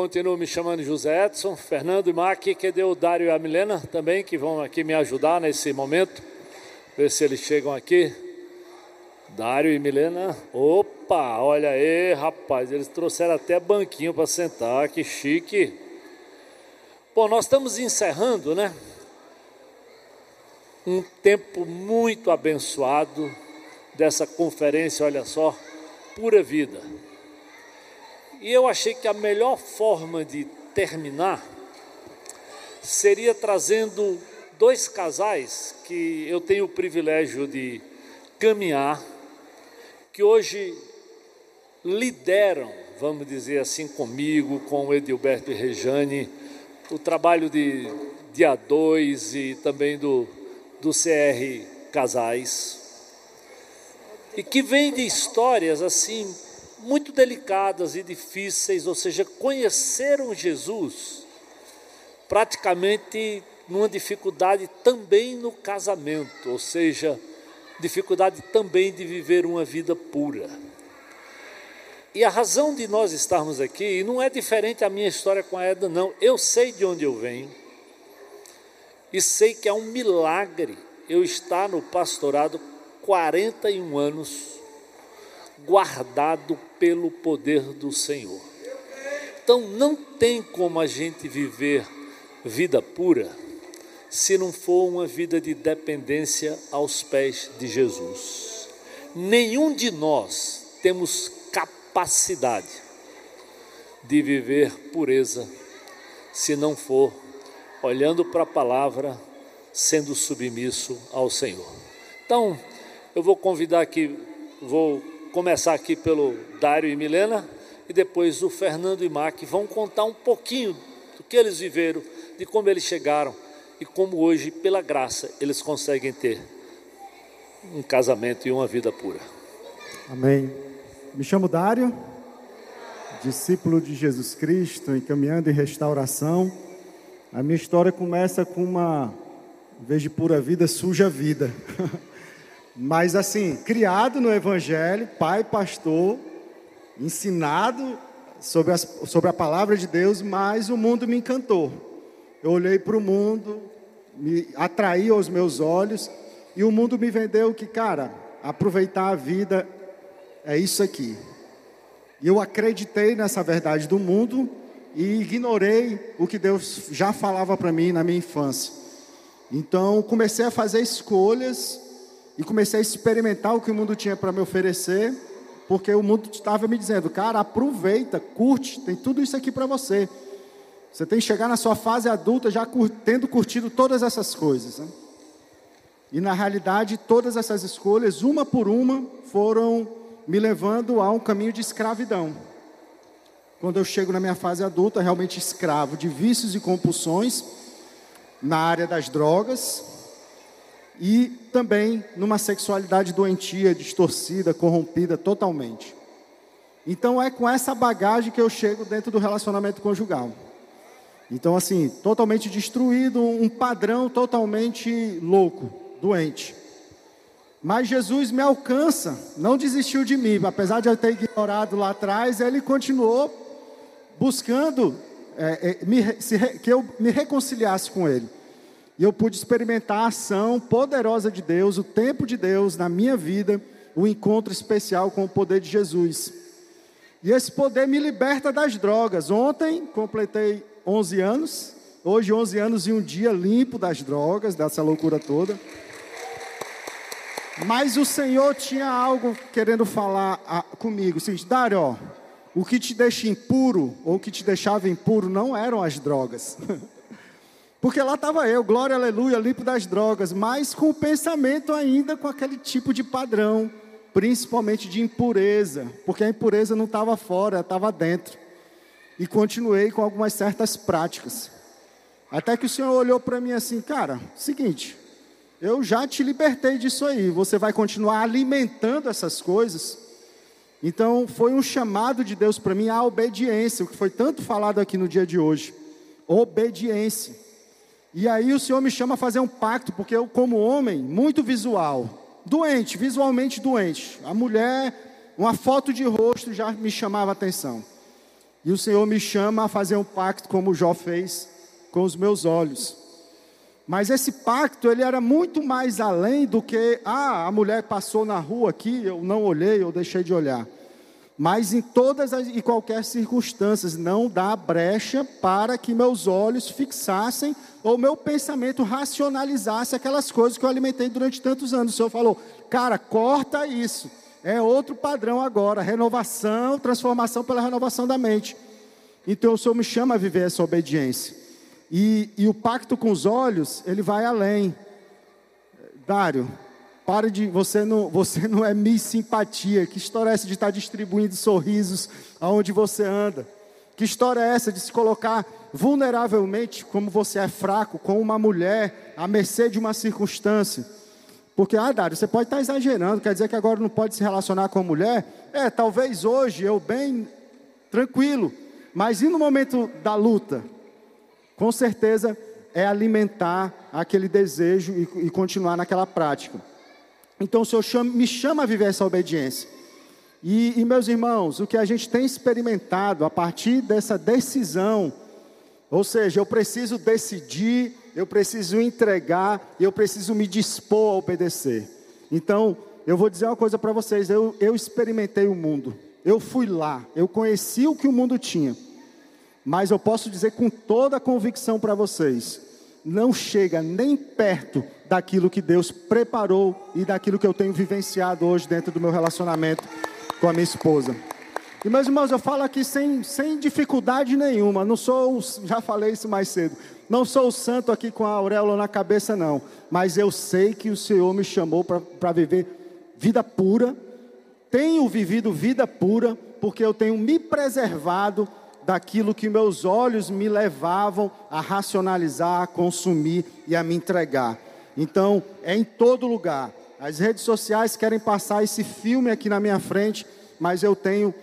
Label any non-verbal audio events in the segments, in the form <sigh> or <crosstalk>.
Continuo me chamando José Edson, Fernando e Maqui, que deu o Dário e a Milena também, que vão aqui me ajudar nesse momento. Ver se eles chegam aqui. Dário e Milena. Opa, olha aí, rapaz, eles trouxeram até banquinho para sentar, que chique. Bom, nós estamos encerrando, né? Um tempo muito abençoado dessa conferência, olha só, pura vida. E eu achei que a melhor forma de terminar seria trazendo dois casais que eu tenho o privilégio de caminhar, que hoje lideram, vamos dizer assim, comigo, com o Edilberto e Rejane, o trabalho de dia 2 e também do, do CR Casais, e que vem de histórias assim muito delicadas e difíceis, ou seja, conheceram Jesus praticamente numa dificuldade também no casamento, ou seja, dificuldade também de viver uma vida pura. E a razão de nós estarmos aqui, e não é diferente a minha história com a Eda, não. Eu sei de onde eu venho, e sei que é um milagre eu estar no pastorado 41 anos guardado pelo poder do Senhor. Então não tem como a gente viver vida pura se não for uma vida de dependência aos pés de Jesus. Nenhum de nós temos capacidade de viver pureza se não for olhando para a palavra, sendo submisso ao Senhor. Então, eu vou convidar aqui, vou começar aqui pelo Dário e Milena e depois o Fernando e Mac vão contar um pouquinho do que eles viveram, de como eles chegaram e como hoje, pela graça, eles conseguem ter um casamento e uma vida pura. Amém. Me chamo Dário, discípulo de Jesus Cristo, encaminhando em restauração. A minha história começa com uma, em vez de pura vida, suja vida. <laughs> Mas assim, criado no Evangelho, pai pastor, ensinado sobre, as, sobre a palavra de Deus, mas o mundo me encantou. Eu olhei para o mundo, me atraiu aos meus olhos, e o mundo me vendeu que, cara, aproveitar a vida é isso aqui. E eu acreditei nessa verdade do mundo e ignorei o que Deus já falava para mim na minha infância. Então comecei a fazer escolhas e comecei a experimentar o que o mundo tinha para me oferecer, porque o mundo estava me dizendo, cara, aproveita, curte, tem tudo isso aqui para você. Você tem que chegar na sua fase adulta já tendo curtido todas essas coisas. Né? E na realidade, todas essas escolhas, uma por uma, foram me levando a um caminho de escravidão. Quando eu chego na minha fase adulta, realmente escravo de vícios e compulsões na área das drogas, e também numa sexualidade doentia, distorcida, corrompida totalmente. Então é com essa bagagem que eu chego dentro do relacionamento conjugal. Então, assim, totalmente destruído, um padrão totalmente louco, doente. Mas Jesus me alcança, não desistiu de mim, apesar de eu ter ignorado lá atrás, ele continuou buscando é, é, me, se, que eu me reconciliasse com ele. E eu pude experimentar a ação poderosa de Deus, o tempo de Deus na minha vida, o encontro especial com o poder de Jesus. E esse poder me liberta das drogas. Ontem completei 11 anos, hoje 11 anos e um dia limpo das drogas, dessa loucura toda. Mas o Senhor tinha algo querendo falar a, comigo. Assim, Dário, o que te deixa impuro, ou o que te deixava impuro, não eram as drogas. <laughs> Porque lá estava eu, glória, aleluia, limpo das drogas, mas com o pensamento ainda com aquele tipo de padrão, principalmente de impureza, porque a impureza não estava fora, estava dentro. E continuei com algumas certas práticas. Até que o Senhor olhou para mim assim, cara, seguinte, eu já te libertei disso aí, você vai continuar alimentando essas coisas. Então foi um chamado de Deus para mim à obediência, o que foi tanto falado aqui no dia de hoje. Obediência. E aí o Senhor me chama a fazer um pacto, porque eu, como homem, muito visual, doente, visualmente doente. A mulher, uma foto de rosto já me chamava a atenção. E o Senhor me chama a fazer um pacto como Jó fez com os meus olhos. Mas esse pacto, ele era muito mais além do que, ah, a mulher passou na rua aqui, eu não olhei, eu deixei de olhar. Mas em todas as, e qualquer circunstâncias, não dá brecha para que meus olhos fixassem ou meu pensamento racionalizasse aquelas coisas que eu alimentei durante tantos anos. O Senhor falou, cara, corta isso. É outro padrão agora, renovação, transformação pela renovação da mente. Então o Senhor me chama a viver essa obediência. E, e o pacto com os olhos, ele vai além. Dário, pare de. Você não, você não é Miss Simpatia. Que história é essa de estar distribuindo sorrisos aonde você anda? Que história é essa de se colocar vulneravelmente, como você é fraco, com uma mulher, à mercê de uma circunstância? Porque, ah, Dário, você pode estar exagerando, quer dizer que agora não pode se relacionar com a mulher? É, talvez hoje eu bem tranquilo, mas e no momento da luta? Com certeza é alimentar aquele desejo e, e continuar naquela prática. Então o Senhor chama, me chama a viver essa obediência. E, e, meus irmãos, o que a gente tem experimentado a partir dessa decisão, ou seja, eu preciso decidir eu preciso entregar, eu preciso me dispor a obedecer. Então, eu vou dizer uma coisa para vocês: eu, eu experimentei o mundo, eu fui lá, eu conheci o que o mundo tinha, mas eu posso dizer com toda a convicção para vocês: não chega nem perto daquilo que Deus preparou e daquilo que eu tenho vivenciado hoje dentro do meu relacionamento com a minha esposa. E meus irmãos, eu falo aqui sem, sem dificuldade nenhuma, não sou, já falei isso mais cedo, não sou o santo aqui com a auréola na cabeça, não. Mas eu sei que o Senhor me chamou para viver vida pura. Tenho vivido vida pura, porque eu tenho me preservado daquilo que meus olhos me levavam a racionalizar, a consumir e a me entregar. Então, é em todo lugar. As redes sociais querem passar esse filme aqui na minha frente, mas eu tenho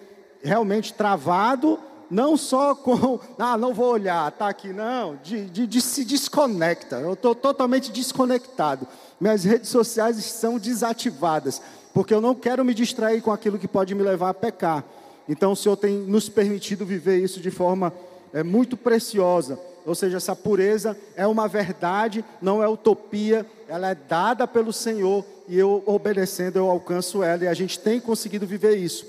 realmente travado não só <laughs> com, ah, não vou olhar, tá aqui, não, de, de, de se desconecta. Eu estou totalmente desconectado. Minhas redes sociais estão desativadas, porque eu não quero me distrair com aquilo que pode me levar a pecar. Então o Senhor tem nos permitido viver isso de forma é, muito preciosa. Ou seja, essa pureza é uma verdade, não é utopia, ela é dada pelo Senhor e eu obedecendo eu alcanço ela e a gente tem conseguido viver isso.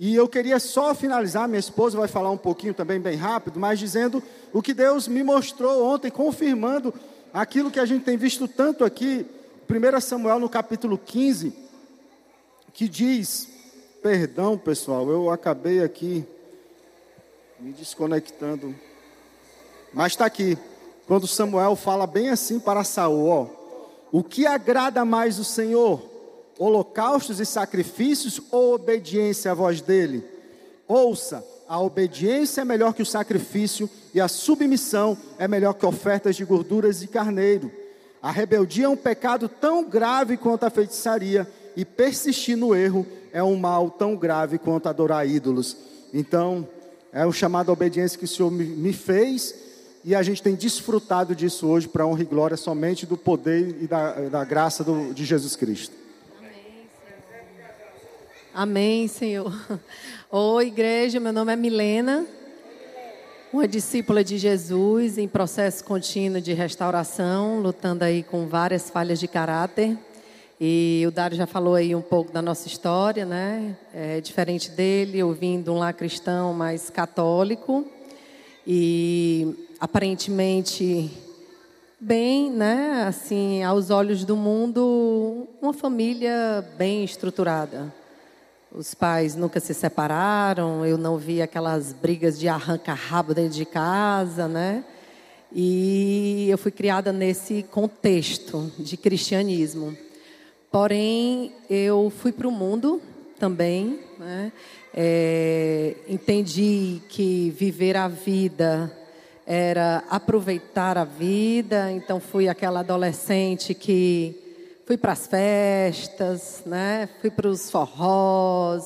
E eu queria só finalizar, minha esposa vai falar um pouquinho também bem rápido, mas dizendo o que Deus me mostrou ontem, confirmando aquilo que a gente tem visto tanto aqui, 1 Samuel no capítulo 15, que diz, perdão pessoal, eu acabei aqui me desconectando, mas está aqui, quando Samuel fala bem assim para Saul, ó, o que agrada mais o Senhor? holocaustos e sacrifícios ou obediência à voz dele? Ouça, a obediência é melhor que o sacrifício e a submissão é melhor que ofertas de gorduras e carneiro. A rebeldia é um pecado tão grave quanto a feitiçaria e persistir no erro é um mal tão grave quanto adorar ídolos. Então, é o chamado obediência que o Senhor me fez e a gente tem desfrutado disso hoje para honra e glória somente do poder e da, da graça do, de Jesus Cristo. Amém, Senhor. Oi, igreja, meu nome é Milena, uma discípula de Jesus em processo contínuo de restauração, lutando aí com várias falhas de caráter. E o Dário já falou aí um pouco da nossa história, né? É diferente dele, eu vim de um lar cristão mais católico e aparentemente bem, né? Assim, aos olhos do mundo, uma família bem estruturada os pais nunca se separaram, eu não vi aquelas brigas de arranca-rabo dentro de casa, né? E eu fui criada nesse contexto de cristianismo. Porém, eu fui para o mundo também, né? É, entendi que viver a vida era aproveitar a vida, então fui aquela adolescente que Fui para as festas, né? Fui para os forrós,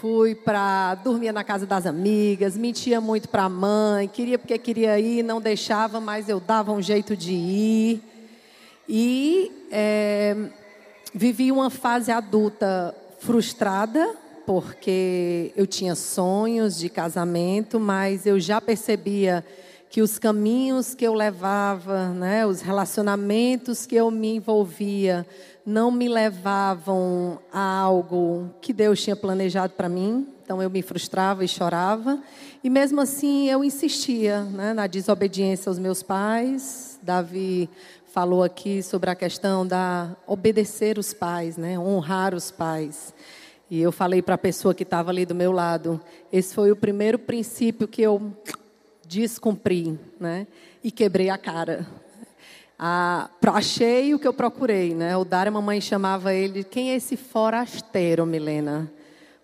fui para dormir na casa das amigas, mentia muito para a mãe, queria porque queria ir, não deixava, mas eu dava um jeito de ir. E é, vivi uma fase adulta frustrada, porque eu tinha sonhos de casamento, mas eu já percebia que os caminhos que eu levava, né, os relacionamentos que eu me envolvia, não me levavam a algo que Deus tinha planejado para mim. Então eu me frustrava e chorava. E mesmo assim eu insistia né, na desobediência aos meus pais. Davi falou aqui sobre a questão da obedecer os pais, né, honrar os pais. E eu falei para a pessoa que estava ali do meu lado, esse foi o primeiro princípio que eu descumpri, né, e quebrei a cara. Ah, achei o que eu procurei, né? O Dário, a mamãe chamava ele, quem é esse forasteiro, Milena?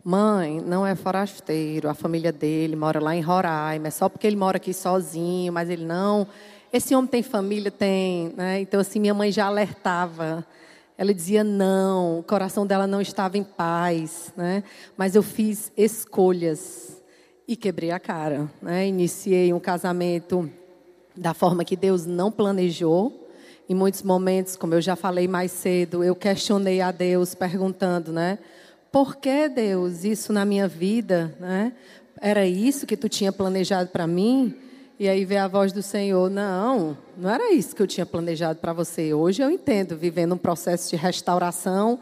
Mãe, não é forasteiro, a família dele mora lá em Roraima, é só porque ele mora aqui sozinho, mas ele não. Esse homem tem família? Tem. Né? Então, assim, minha mãe já alertava. Ela dizia não, o coração dela não estava em paz, né? Mas eu fiz escolhas e quebrei a cara, né? Iniciei um casamento da forma que Deus não planejou. Em muitos momentos, como eu já falei mais cedo, eu questionei a Deus perguntando, né? por que Deus isso na minha vida, né? Era isso que tu tinha planejado para mim? E aí vê a voz do Senhor, não, não era isso que eu tinha planejado para você. Hoje eu entendo, vivendo um processo de restauração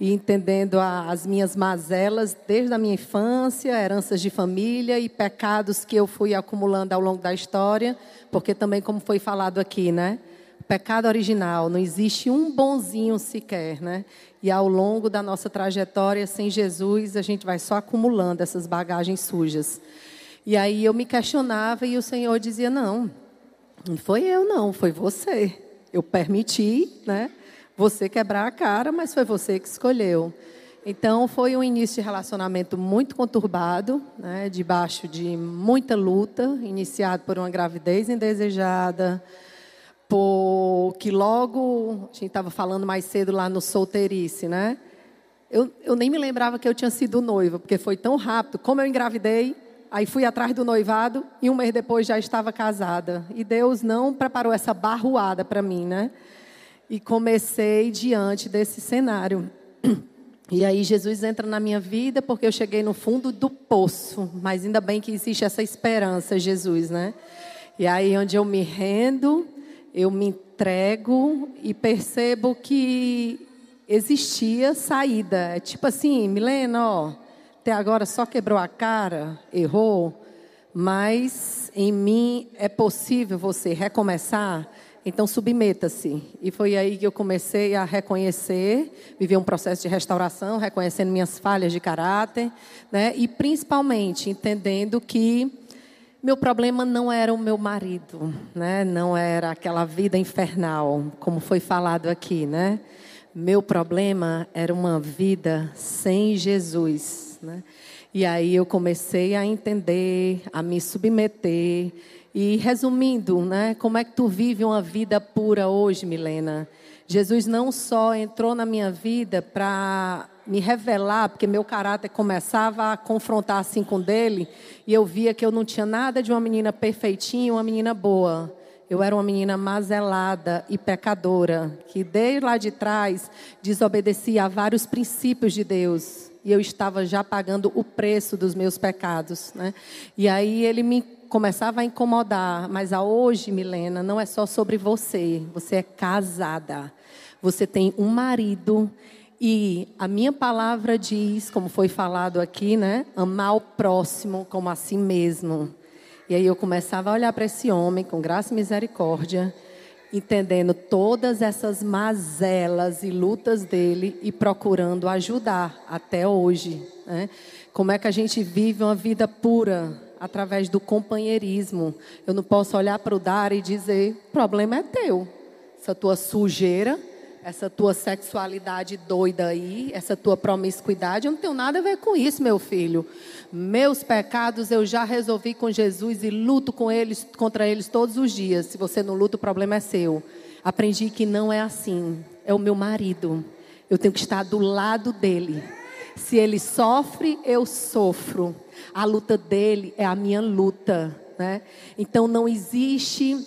e entendendo as minhas mazelas desde a minha infância, heranças de família e pecados que eu fui acumulando ao longo da história, porque também como foi falado aqui, né? pecado original, não existe um bonzinho sequer, né? E ao longo da nossa trajetória sem Jesus, a gente vai só acumulando essas bagagens sujas. E aí eu me questionava e o Senhor dizia: "Não, não foi eu não, foi você. Eu permiti, né? Você quebrar a cara, mas foi você que escolheu." Então foi um início de relacionamento muito conturbado, né, debaixo de muita luta, iniciado por uma gravidez indesejada, porque logo, a gente estava falando mais cedo lá no solteirice, né? Eu, eu nem me lembrava que eu tinha sido noiva, porque foi tão rápido. Como eu engravidei, aí fui atrás do noivado e um mês depois já estava casada. E Deus não preparou essa barruada para mim, né? E comecei diante desse cenário. E aí Jesus entra na minha vida porque eu cheguei no fundo do poço, mas ainda bem que existe essa esperança, Jesus, né? E aí onde eu me rendo, eu me entrego e percebo que existia saída. É tipo assim, Milena, ó, até agora só quebrou a cara, errou, mas em mim é possível você recomeçar. Então submeta-se. E foi aí que eu comecei a reconhecer, viver um processo de restauração, reconhecendo minhas falhas de caráter, né? E principalmente entendendo que meu problema não era o meu marido, né? Não era aquela vida infernal, como foi falado aqui, né? Meu problema era uma vida sem Jesus, né? E aí eu comecei a entender, a me submeter e resumindo, né? Como é que tu vive uma vida pura hoje, Milena? Jesus não só entrou na minha vida para me revelar, porque meu caráter começava a confrontar assim com dele, e eu via que eu não tinha nada de uma menina perfeitinha, uma menina boa. Eu era uma menina mazelada e pecadora, que desde lá de trás desobedecia a vários princípios de Deus. E eu estava já pagando o preço dos meus pecados. Né? E aí ele me começava a incomodar. Mas a hoje, Milena, não é só sobre você. Você é casada. Você tem um marido e a minha palavra diz, como foi falado aqui, né? Amar o próximo como a si mesmo. E aí eu começava a olhar para esse homem com graça e misericórdia, entendendo todas essas mazelas e lutas dele e procurando ajudar até hoje. Né? Como é que a gente vive uma vida pura através do companheirismo? Eu não posso olhar para o Dar e dizer: o problema é teu. Essa tua sujeira essa tua sexualidade doida aí, essa tua promiscuidade, eu não tenho nada a ver com isso, meu filho. Meus pecados eu já resolvi com Jesus e luto com eles, contra eles todos os dias. Se você não luta, o problema é seu. Aprendi que não é assim. É o meu marido. Eu tenho que estar do lado dele. Se ele sofre, eu sofro. A luta dele é a minha luta, né? Então não existe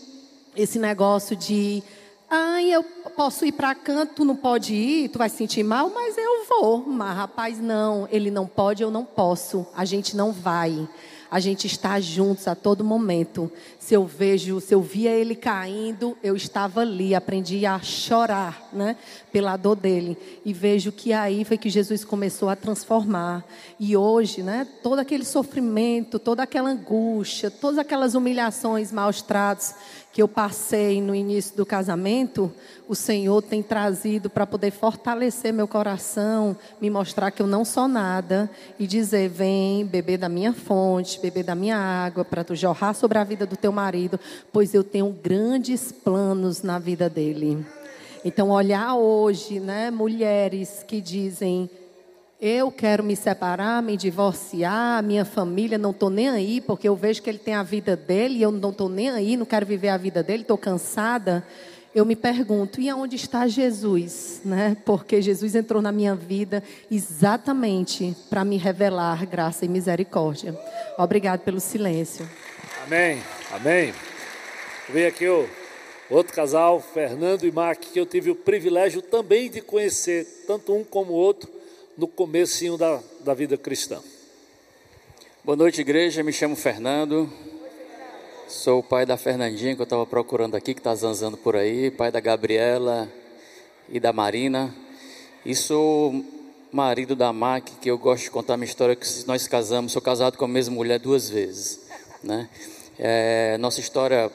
esse negócio de Ai, eu posso ir para canto, tu não pode ir, tu vai se sentir mal, mas eu vou. Mas rapaz, não, ele não pode, eu não posso. A gente não vai. A gente está juntos a todo momento. Se eu vejo, se eu via ele caindo, eu estava ali, aprendi a chorar, né, pela dor dele. E vejo que aí foi que Jesus começou a transformar. E hoje, né, todo aquele sofrimento, toda aquela angústia, todas aquelas humilhações, maus tratos que eu passei no início do casamento, o Senhor tem trazido para poder fortalecer meu coração, me mostrar que eu não sou nada e dizer: vem beber da minha fonte, beber da minha água, para tu jorrar sobre a vida do teu marido, pois eu tenho grandes planos na vida dele. Então, olhar hoje, né, mulheres que dizem eu quero me separar, me divorciar, minha família, não estou nem aí, porque eu vejo que ele tem a vida dele e eu não estou nem aí, não quero viver a vida dele, estou cansada. Eu me pergunto, e aonde está Jesus? Né? Porque Jesus entrou na minha vida exatamente para me revelar graça e misericórdia. Obrigado pelo silêncio. Amém, amém. Vem aqui o outro casal, Fernando e Mark, que eu tive o privilégio também de conhecer, tanto um como o outro no comecinho da, da vida cristã. Boa noite, igreja. Me chamo Fernando. Sou o pai da Fernandinha, que eu estava procurando aqui, que está zanzando por aí. Pai da Gabriela e da Marina. E sou marido da Mac, que eu gosto de contar minha história, que nós casamos. Sou casado com a mesma mulher duas vezes. Né? É, nossa história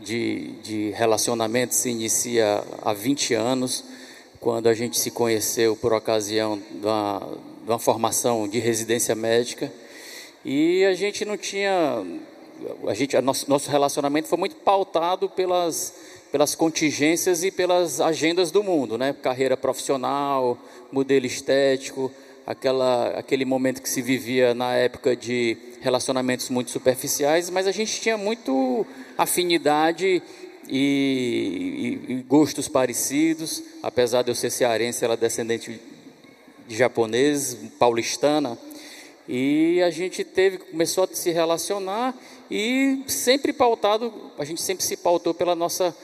de, de relacionamento se inicia há 20 anos quando a gente se conheceu por ocasião de uma, de uma formação de residência médica e a gente não tinha a gente a nosso, nosso relacionamento foi muito pautado pelas pelas contingências e pelas agendas do mundo né? Carreira profissional modelo estético aquela aquele momento que se vivia na época de relacionamentos muito superficiais mas a gente tinha muito afinidade e, e, e, gostos parecidos, apesar de eu ser cearense, ela é descendente de japonês, paulistana, e a gente teve, começou a se relacionar e sempre pautado, a gente sempre se pautou pela nossa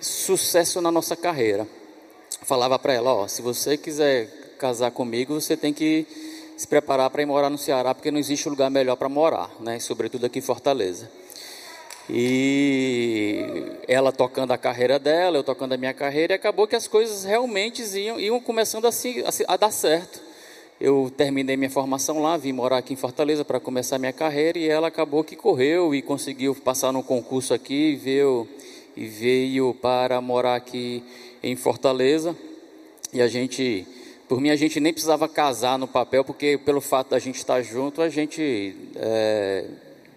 sucesso na nossa carreira. Falava para ela, ó, se você quiser casar comigo, você tem que se preparar para ir morar no Ceará, porque não existe lugar melhor para morar, né? Sobretudo aqui em Fortaleza. E ela tocando a carreira dela, eu tocando a minha carreira, e acabou que as coisas realmente iam, iam começando a, se, a, a dar certo. Eu terminei minha formação lá, vim morar aqui em Fortaleza para começar minha carreira, e ela acabou que correu e conseguiu passar no concurso aqui e veio, e veio para morar aqui em Fortaleza. E a gente, por mim, a gente nem precisava casar no papel, porque pelo fato da gente estar junto, a gente. É,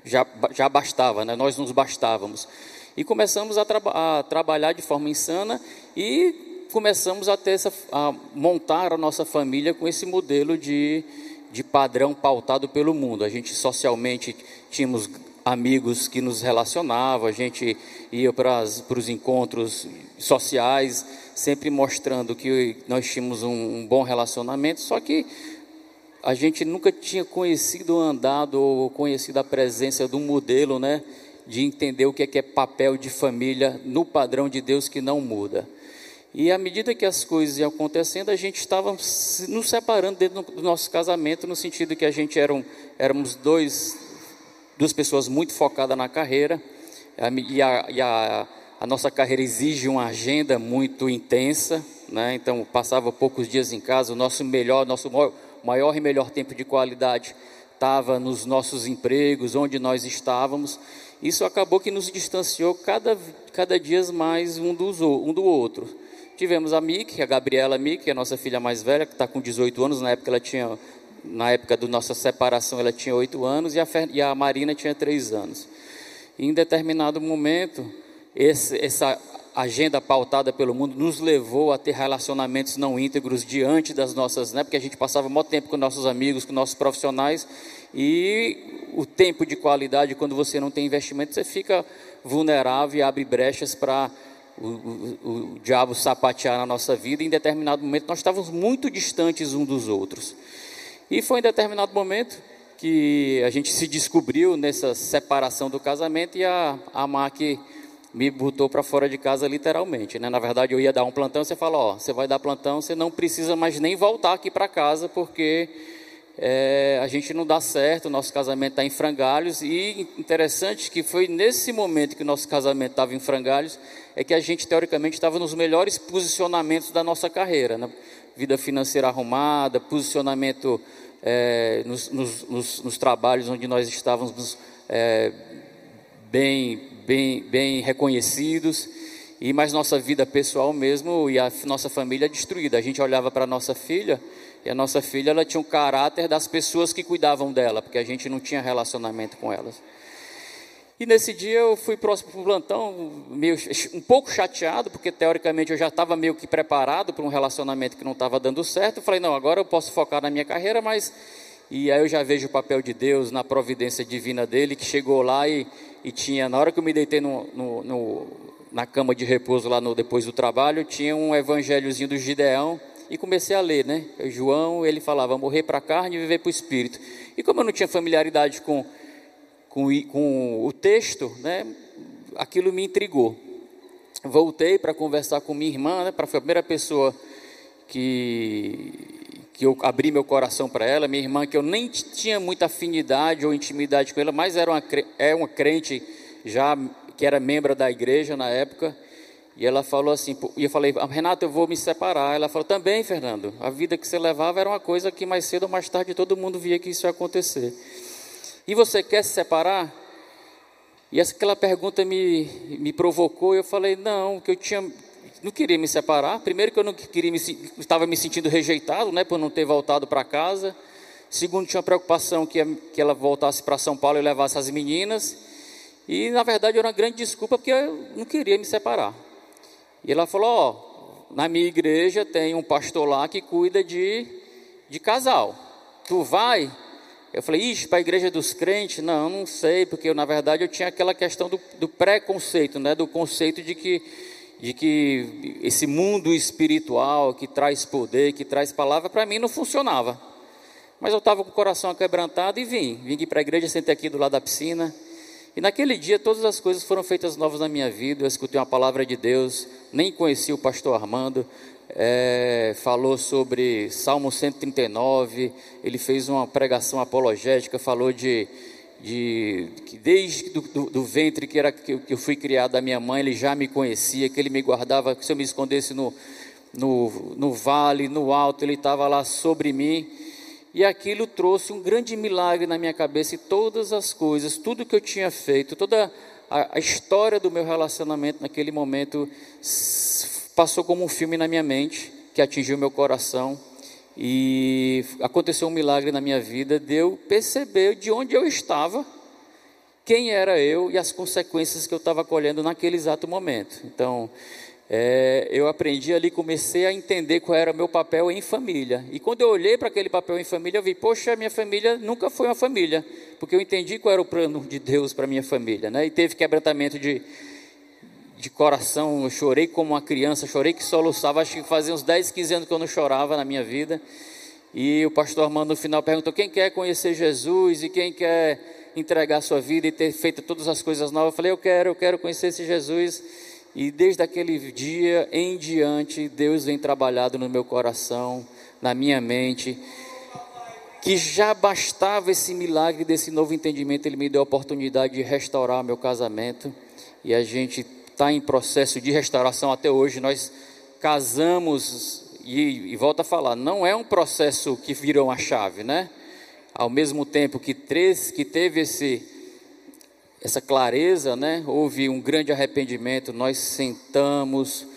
já, já bastava, né? nós nos bastávamos. E começamos a, a trabalhar de forma insana e começamos a, ter essa, a montar a nossa família com esse modelo de, de padrão pautado pelo mundo. A gente socialmente tínhamos amigos que nos relacionavam, a gente ia para, para os encontros sociais, sempre mostrando que nós tínhamos um, um bom relacionamento, só que a gente nunca tinha conhecido, andado ou conhecido a presença do modelo, né? De entender o que é, que é papel de família no padrão de Deus que não muda. E à medida que as coisas iam acontecendo, a gente estava nos separando dentro do nosso casamento, no sentido que a gente eram, éramos dois, duas pessoas muito focadas na carreira, e a, e a, a nossa carreira exige uma agenda muito intensa, né? então passava poucos dias em casa, o nosso melhor, nosso maior, maior e melhor tempo de qualidade estava nos nossos empregos, onde nós estávamos. Isso acabou que nos distanciou cada, cada dia mais um, dos, um do outro. Tivemos a Mick, a Gabriela Mick, a nossa filha mais velha, que está com 18 anos, na época ela tinha, na época da nossa separação ela tinha 8 anos, e a, e a Marina tinha 3 anos. E em determinado momento, esse, essa agenda pautada pelo mundo nos levou a ter relacionamentos não íntegros diante das nossas, né? Porque a gente passava muito tempo com nossos amigos, com nossos profissionais e o tempo de qualidade quando você não tem investimento, você fica vulnerável e abre brechas para o, o, o, diabo sapatear na nossa vida. E em determinado momento nós estávamos muito distantes um dos outros. E foi em determinado momento que a gente se descobriu nessa separação do casamento e a, a Mac me botou para fora de casa literalmente, né? Na verdade, eu ia dar um plantão, você fala, ó, você vai dar plantão, você não precisa mais nem voltar aqui para casa, porque é, a gente não dá certo, nosso casamento está em frangalhos, e interessante que foi nesse momento que o nosso casamento estava em frangalhos, é que a gente, teoricamente, estava nos melhores posicionamentos da nossa carreira, né? vida financeira arrumada, posicionamento é, nos, nos, nos, nos, trabalhos onde nós estávamos é, bem, bem, bem reconhecidos, e mais nossa vida pessoal mesmo e a nossa família destruída. A gente olhava para nossa filha e a nossa filha ela tinha um caráter das pessoas que cuidavam dela, porque a gente não tinha relacionamento com elas. E nesse dia eu fui próximo para o plantão, meio, um pouco chateado, porque teoricamente eu já estava meio que preparado para um relacionamento que não estava dando certo. Eu falei, não, agora eu posso focar na minha carreira, mas. E aí eu já vejo o papel de Deus na providência divina dele, que chegou lá e, e tinha, na hora que eu me deitei no, no, no, na cama de repouso lá no, depois do trabalho, tinha um evangéliozinho do Gideão e comecei a ler, né? João, ele falava morrer para a carne e viver para o espírito. E como eu não tinha familiaridade com com, com o texto, né, aquilo me intrigou. Voltei para conversar com minha irmã, né, para foi a primeira pessoa que, que eu abri meu coração para ela, minha irmã, que eu nem tinha muita afinidade ou intimidade com ela, mas era uma, é uma crente já que era membro da igreja na época. E ela falou assim, e eu falei, Renato, eu vou me separar. Ela falou, também, Fernando, a vida que você levava era uma coisa que mais cedo ou mais tarde todo mundo via que isso ia acontecer. E você quer se separar? E aquela pergunta me, me provocou. Eu falei, não, que eu tinha, não queria me separar. Primeiro que eu não queria me, estava me sentindo rejeitado, né, por não ter voltado para casa. Segundo, tinha preocupação que, que ela voltasse para São Paulo e levasse as meninas. E na verdade era uma grande desculpa porque eu não queria me separar. E ela falou: Ó, oh, na minha igreja tem um pastor lá que cuida de, de casal. Tu vai? Eu falei, ixi, para a igreja dos crentes? Não, não sei, porque eu, na verdade eu tinha aquela questão do, do preconceito, né? do conceito de que, de que esse mundo espiritual que traz poder, que traz palavra, para mim não funcionava. Mas eu estava com o coração quebrantado e vim. Vim aqui para a igreja, sentei aqui do lado da piscina. E naquele dia todas as coisas foram feitas novas na minha vida. Eu escutei uma palavra de Deus, nem conheci o pastor Armando, é, falou sobre Salmo 139, ele fez uma pregação apologética, falou de, de que desde do, do, do ventre que, era, que, que eu fui criado da minha mãe, ele já me conhecia, que ele me guardava, que se eu me escondesse no, no, no vale, no alto, ele estava lá sobre mim. E aquilo trouxe um grande milagre na minha cabeça e todas as coisas, tudo que eu tinha feito, toda a, a história do meu relacionamento naquele momento passou como um filme na minha mente, que atingiu meu coração. E aconteceu um milagre na minha vida de eu perceber de onde eu estava, quem era eu e as consequências que eu estava colhendo naquele exato momento. Então, é, eu aprendi ali, comecei a entender qual era meu papel em família. E quando eu olhei para aquele papel em família, eu vi, poxa, minha família nunca foi uma família, porque eu entendi qual era o plano de Deus para minha família, né? E teve quebrantamento de de coração, eu chorei como uma criança, chorei que soluçava, acho que fazia uns 10, 15 anos que eu não chorava na minha vida. E o pastor Armando no final perguntou: quem quer conhecer Jesus e quem quer entregar sua vida e ter feito todas as coisas novas? Eu falei: eu quero, eu quero conhecer esse Jesus. E desde aquele dia em diante, Deus vem trabalhado no meu coração, na minha mente, que já bastava esse milagre desse novo entendimento, Ele me deu a oportunidade de restaurar meu casamento. E a gente está em processo de restauração até hoje. Nós casamos, e, e volto a falar, não é um processo que virou uma chave, né? Ao mesmo tempo que, três, que teve esse, essa clareza, né? Houve um grande arrependimento, nós sentamos,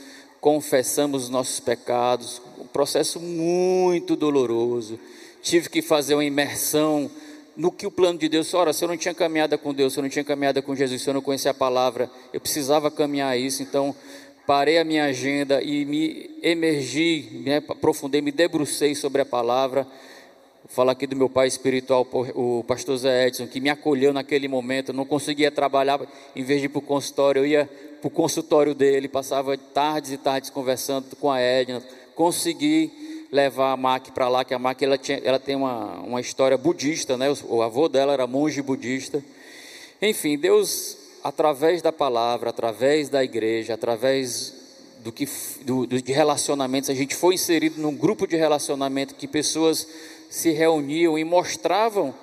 confessamos os nossos pecados, um processo muito doloroso. Tive que fazer uma imersão no que o plano de Deus, ora, se eu não tinha caminhada com Deus, se eu não tinha caminhada com Jesus, se eu não conhecia a palavra, eu precisava caminhar isso, então parei a minha agenda e me emergi, me aprofundei, me debrucei sobre a palavra. Vou falar aqui do meu pai espiritual, o pastor Zé Edson, que me acolheu naquele momento, não conseguia trabalhar, em vez de ir para o consultório, eu ia para o consultório dele, passava tardes e tardes conversando com a Edna, consegui levar a Mac para lá, que a Mac ela, tinha, ela tem uma, uma história budista, né? O, o avô dela era monge budista. Enfim, Deus através da palavra, através da igreja, através do que do, do, de relacionamentos, a gente foi inserido num grupo de relacionamento que pessoas se reuniam e mostravam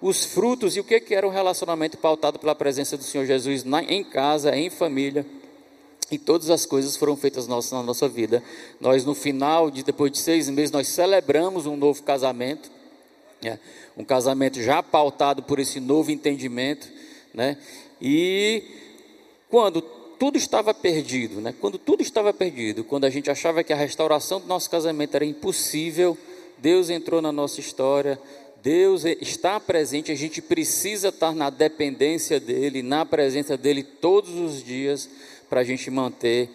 os frutos e o que, que era um relacionamento pautado pela presença do Senhor Jesus na, em casa, em família. E todas as coisas foram feitas nossas na nossa vida. Nós, no final, de depois de seis meses, nós celebramos um novo casamento. Né? Um casamento já pautado por esse novo entendimento. Né? E quando tudo estava perdido, né? quando tudo estava perdido, quando a gente achava que a restauração do nosso casamento era impossível, Deus entrou na nossa história, Deus está presente, a gente precisa estar na dependência dEle, na presença dEle todos os dias, para a gente manter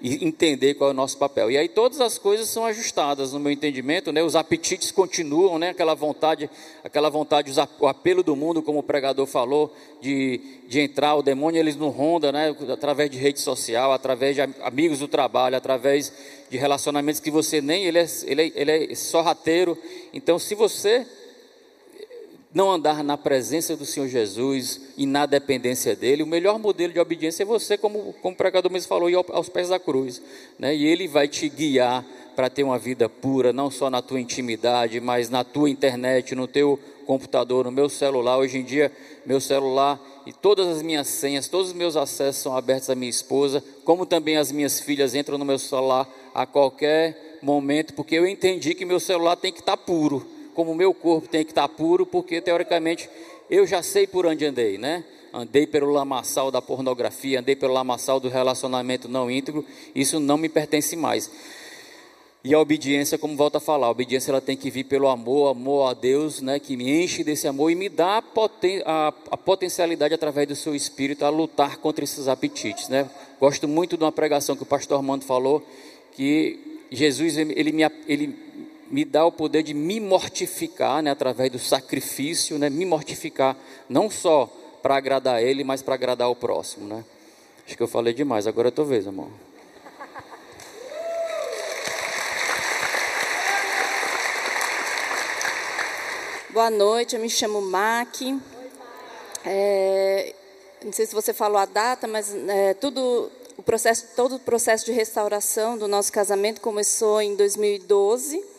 e entender qual é o nosso papel. E aí todas as coisas são ajustadas no meu entendimento, né? Os apetites continuam, né? Aquela vontade, aquela vontade, o apelo do mundo, como o pregador falou, de, de entrar o demônio, eles não ronda, né? Através de rede social, através de amigos do trabalho, através de relacionamentos que você nem ele é, ele é, ele é. Então, se você não andar na presença do Senhor Jesus e na dependência dele, o melhor modelo de obediência é você, como, como o pregador mesmo falou, ir aos pés da cruz. Né? E ele vai te guiar para ter uma vida pura, não só na tua intimidade, mas na tua internet, no teu computador, no meu celular. Hoje em dia, meu celular e todas as minhas senhas, todos os meus acessos são abertos à minha esposa, como também as minhas filhas entram no meu celular a qualquer momento, porque eu entendi que meu celular tem que estar puro como o meu corpo tem que estar puro, porque teoricamente eu já sei por onde andei, né? Andei pelo lamaçal da pornografia, andei pelo lamaçal do relacionamento não íntegro, isso não me pertence mais. E a obediência, como volta a falar, a obediência ela tem que vir pelo amor, amor a Deus, né, que me enche desse amor e me dá a, poten a, a potencialidade através do seu espírito a lutar contra esses apetites, né? Gosto muito de uma pregação que o pastor Armando falou, que Jesus ele me, ele me dá o poder de me mortificar, né, através do sacrifício, né, me mortificar, não só para agradar Ele, mas para agradar o próximo, né. Acho que eu falei demais, agora é tua vez, amor. Boa noite, eu me chamo Mac. É, não sei se você falou a data, mas é, tudo o processo, todo o processo de restauração do nosso casamento começou em 2012.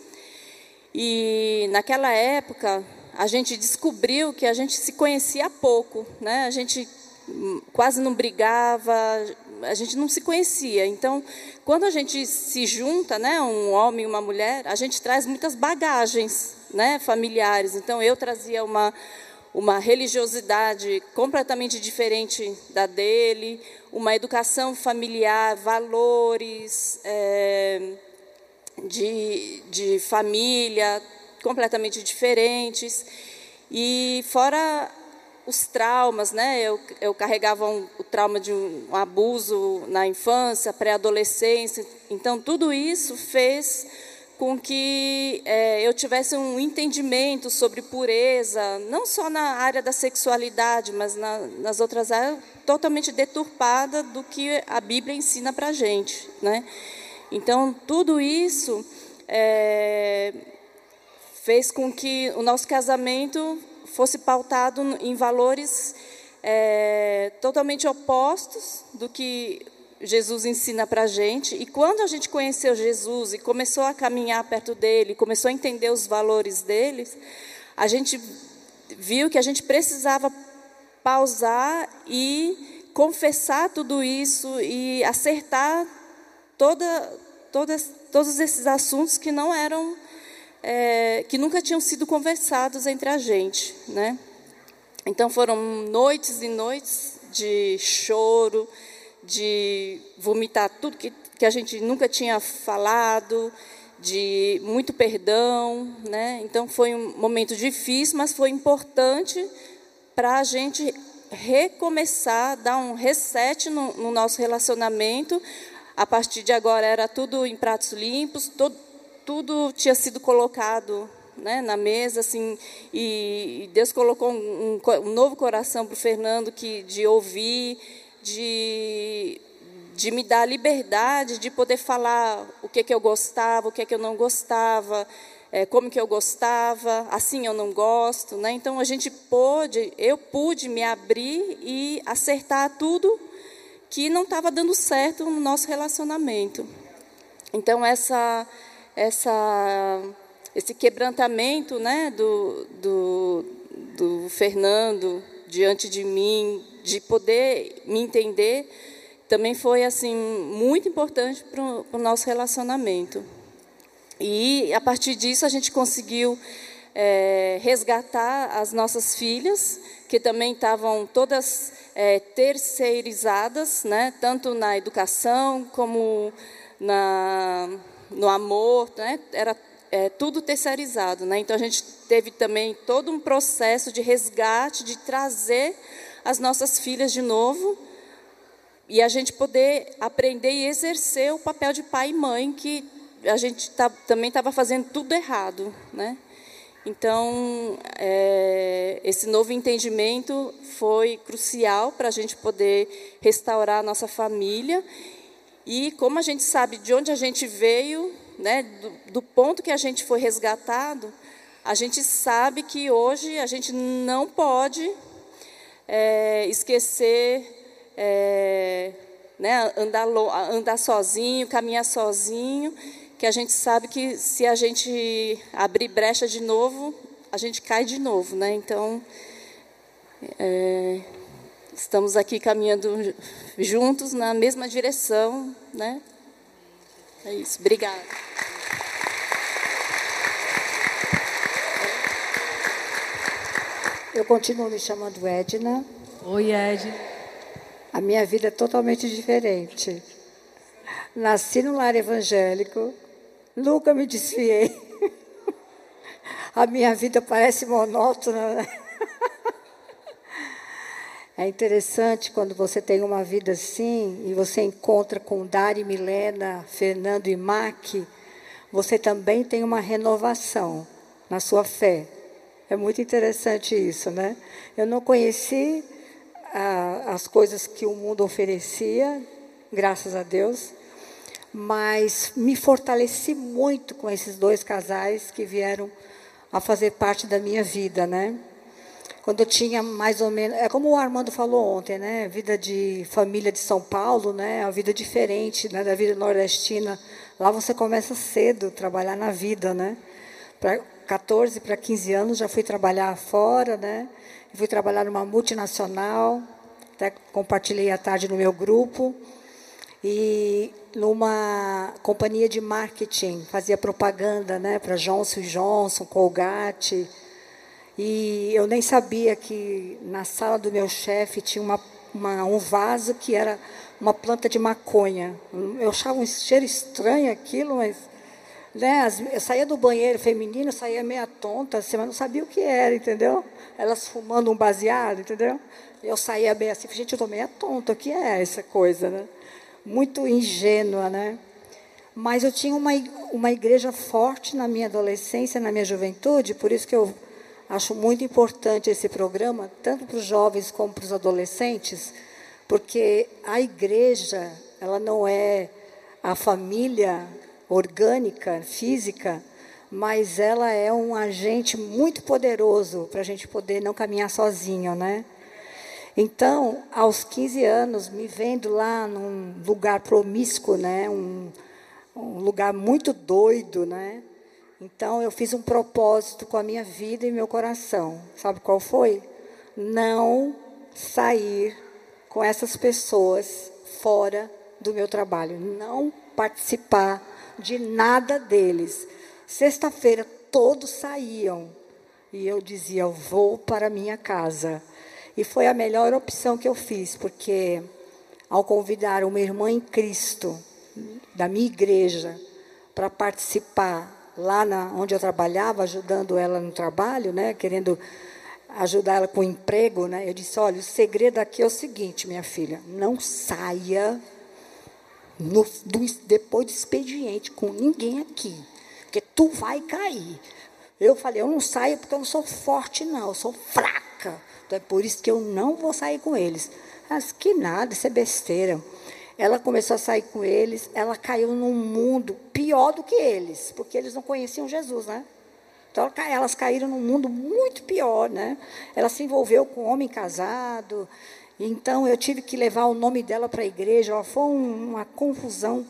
E naquela época, a gente descobriu que a gente se conhecia pouco, né? A gente quase não brigava, a gente não se conhecia. Então, quando a gente se junta, né, um homem e uma mulher, a gente traz muitas bagagens, né, familiares. Então, eu trazia uma uma religiosidade completamente diferente da dele, uma educação familiar, valores, é, de, de família completamente diferentes. E fora os traumas, né? Eu, eu carregava um, o trauma de um, um abuso na infância, pré-adolescência. Então, tudo isso fez com que é, eu tivesse um entendimento sobre pureza, não só na área da sexualidade, mas na, nas outras áreas, totalmente deturpada do que a Bíblia ensina para a gente, né? Então, tudo isso é, fez com que o nosso casamento fosse pautado em valores é, totalmente opostos do que Jesus ensina para a gente. E quando a gente conheceu Jesus e começou a caminhar perto dele, começou a entender os valores deles, a gente viu que a gente precisava pausar e confessar tudo isso e acertar toda, todas, todos esses assuntos que não eram, é, que nunca tinham sido conversados entre a gente, né? Então foram noites e noites de choro, de vomitar tudo que, que a gente nunca tinha falado, de muito perdão, né? Então foi um momento difícil, mas foi importante para a gente recomeçar, dar um reset no, no nosso relacionamento, a partir de agora era tudo em pratos limpos, todo, tudo tinha sido colocado né, na mesa, assim, e, Deus colocou um, um, novo coração para o Fernando que de ouvir, de de me dar liberdade de poder falar o que, que eu gostava, o que, que eu não gostava, é, como que eu gostava, assim eu não gosto, né? Então a gente pôde, eu pude me abrir e acertar tudo que não estava dando certo no nosso relacionamento. Então essa essa esse quebrantamento, né, do, do, do Fernando diante de mim, de poder me entender, também foi assim muito importante para o nosso relacionamento. E a partir disso a gente conseguiu é, resgatar as nossas filhas, que também estavam todas é, terceirizadas, né, tanto na educação como na, no amor, né, era é, tudo terceirizado. Né? Então a gente teve também todo um processo de resgate, de trazer as nossas filhas de novo e a gente poder aprender e exercer o papel de pai e mãe que a gente tá, também estava fazendo tudo errado, né? Então é, esse novo entendimento foi crucial para a gente poder restaurar a nossa família e como a gente sabe de onde a gente veio, né? Do, do ponto que a gente foi resgatado, a gente sabe que hoje a gente não pode é, esquecer é, né, andar, andar sozinho, caminhar sozinho, que a gente sabe que se a gente abrir brecha de novo, a gente cai de novo, né? Então, é, estamos aqui caminhando juntos na mesma direção, né? É isso. Obrigada. Eu continuo me chamando Edna. Oi, Edna. A minha vida é totalmente diferente. Nasci no lar evangélico, nunca me desfiei. A minha vida parece monótona. Né? É interessante quando você tem uma vida assim e você encontra com Dari, Milena, Fernando e Mac, você também tem uma renovação na sua fé. É muito interessante isso, né? Eu não conheci ah, as coisas que o mundo oferecia, graças a Deus, mas me fortaleci muito com esses dois casais que vieram a fazer parte da minha vida, né? Quando eu tinha mais ou menos, é como o Armando falou ontem, né? Vida de família de São Paulo, né? A vida diferente, né? Da vida nordestina. Lá você começa cedo trabalhar na vida, né? Para 14 para 15 anos já fui trabalhar fora, né? Fui trabalhar numa multinacional, até compartilhei à tarde no meu grupo e numa companhia de marketing, fazia propaganda, né, para Johnson Johnson, Colgate. E eu nem sabia que na sala do meu chefe tinha uma, uma, um vaso que era uma planta de maconha. Eu achava um cheiro estranho aquilo, mas né, eu saía do banheiro feminino, saía meia tonta, assim, mas não sabia o que era, entendeu? Elas fumando um baseado, entendeu? Eu saía bem assim, gente, eu estou meia tonta, o que é essa coisa, né? Muito ingênua, né? Mas eu tinha uma, uma igreja forte na minha adolescência, na minha juventude, por isso que eu acho muito importante esse programa, tanto para os jovens como para os adolescentes, porque a igreja, ela não é a família orgânica, física, mas ela é um agente muito poderoso para a gente poder não caminhar sozinho, né? Então, aos 15 anos, me vendo lá num lugar promíscuo, né? Um, um lugar muito doido, né? Então, eu fiz um propósito com a minha vida e meu coração. Sabe qual foi? Não sair com essas pessoas fora do meu trabalho, não participar de nada deles. Sexta-feira todos saíam e eu dizia: eu vou para minha casa. E foi a melhor opção que eu fiz, porque ao convidar uma irmã em Cristo da minha igreja para participar lá na, onde eu trabalhava, ajudando ela no trabalho, né, querendo ajudar ela com o emprego, né, eu disse: olha, o segredo aqui é o seguinte, minha filha, não saia no, do, depois do expediente com ninguém aqui, porque tu vai cair. Eu falei, eu não saio porque eu não sou forte, não, eu sou fraca. Então é por isso que eu não vou sair com eles. Mas que nada, isso é besteira. Ela começou a sair com eles, ela caiu num mundo pior do que eles, porque eles não conheciam Jesus, né? Então elas caíram num mundo muito pior, né? Ela se envolveu com um homem casado. Então eu tive que levar o nome dela para a igreja. Foi uma confusão.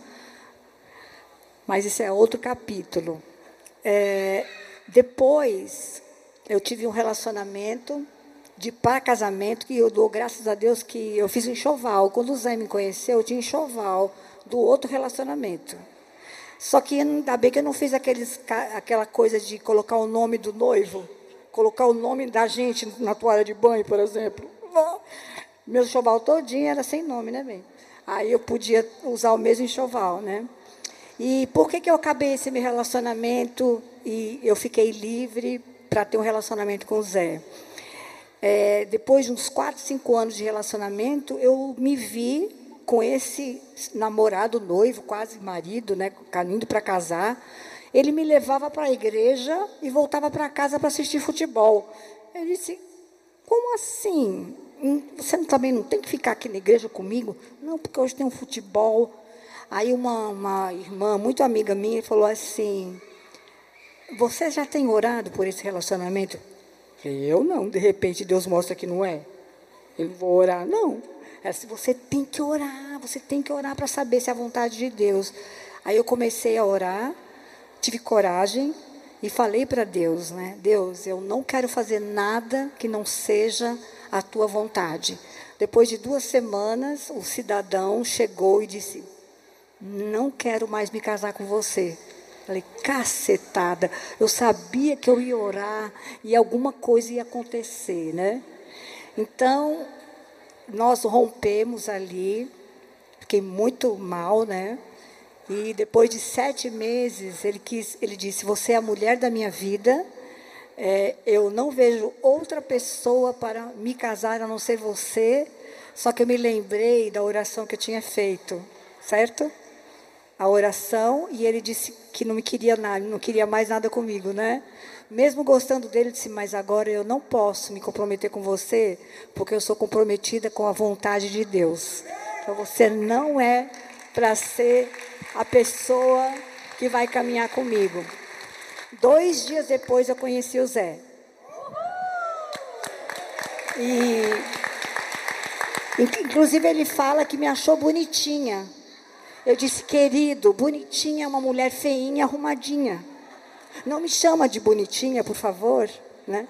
Mas isso é outro capítulo. É, depois eu tive um relacionamento de para casamento que eu dou graças a Deus que eu fiz um enxoval. Quando o Zé me conheceu, eu tinha enxoval do outro relacionamento. Só que ainda bem que eu não fiz aqueles, aquela coisa de colocar o nome do noivo, colocar o nome da gente na toalha de banho, por exemplo. Meu enxoval todinho era sem nome, né, bem? Aí eu podia usar o mesmo enxoval, né? E por que, que eu acabei esse meu relacionamento e eu fiquei livre para ter um relacionamento com o Zé? É, depois de uns 4, 5 anos de relacionamento, eu me vi com esse namorado, noivo, quase marido, né, caminho para casar, ele me levava para a igreja e voltava para casa para assistir futebol. Eu disse: Como assim? Hum, você também não tem que ficar aqui na igreja comigo? Não, porque hoje tem um futebol. Aí uma, uma irmã, muito amiga minha, falou assim: Você já tem orado por esse relacionamento? Eu não. De repente Deus mostra que não é. Eu não vou orar, não. Ela disse, você tem que orar, você tem que orar para saber se é a vontade de Deus. Aí eu comecei a orar, tive coragem e falei para Deus, né? Deus, eu não quero fazer nada que não seja a tua vontade. Depois de duas semanas, o cidadão chegou e disse: Não quero mais me casar com você. Falei, cacetada. Eu sabia que eu ia orar e alguma coisa ia acontecer, né? Então, nós rompemos ali, fiquei muito mal, né? E depois de sete meses, ele, quis, ele disse: Você é a mulher da minha vida. É, eu não vejo outra pessoa para me casar a não ser você. Só que eu me lembrei da oração que eu tinha feito, certo? A oração, e ele disse que não me queria nada, não queria mais nada comigo, né? mesmo gostando dele, disse: Mas agora eu não posso me comprometer com você, porque eu sou comprometida com a vontade de Deus. Então você não é para ser a pessoa que vai caminhar comigo. Dois dias depois eu conheci o Zé. E, inclusive, ele fala que me achou bonitinha. Eu disse, querido, bonitinha é uma mulher feinha, arrumadinha. Não me chama de bonitinha, por favor, né?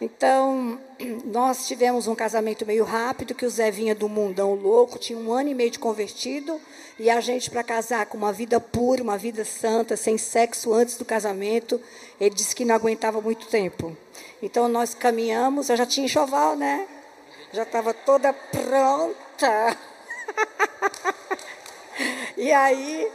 Então, nós tivemos um casamento meio rápido, que o Zé vinha do mundão louco, tinha um ano e meio de convertido, e a gente, para casar com uma vida pura, uma vida santa, sem sexo antes do casamento, ele disse que não aguentava muito tempo. Então, nós caminhamos, eu já tinha enxoval, né? Já estava toda pronta. <laughs> e aí,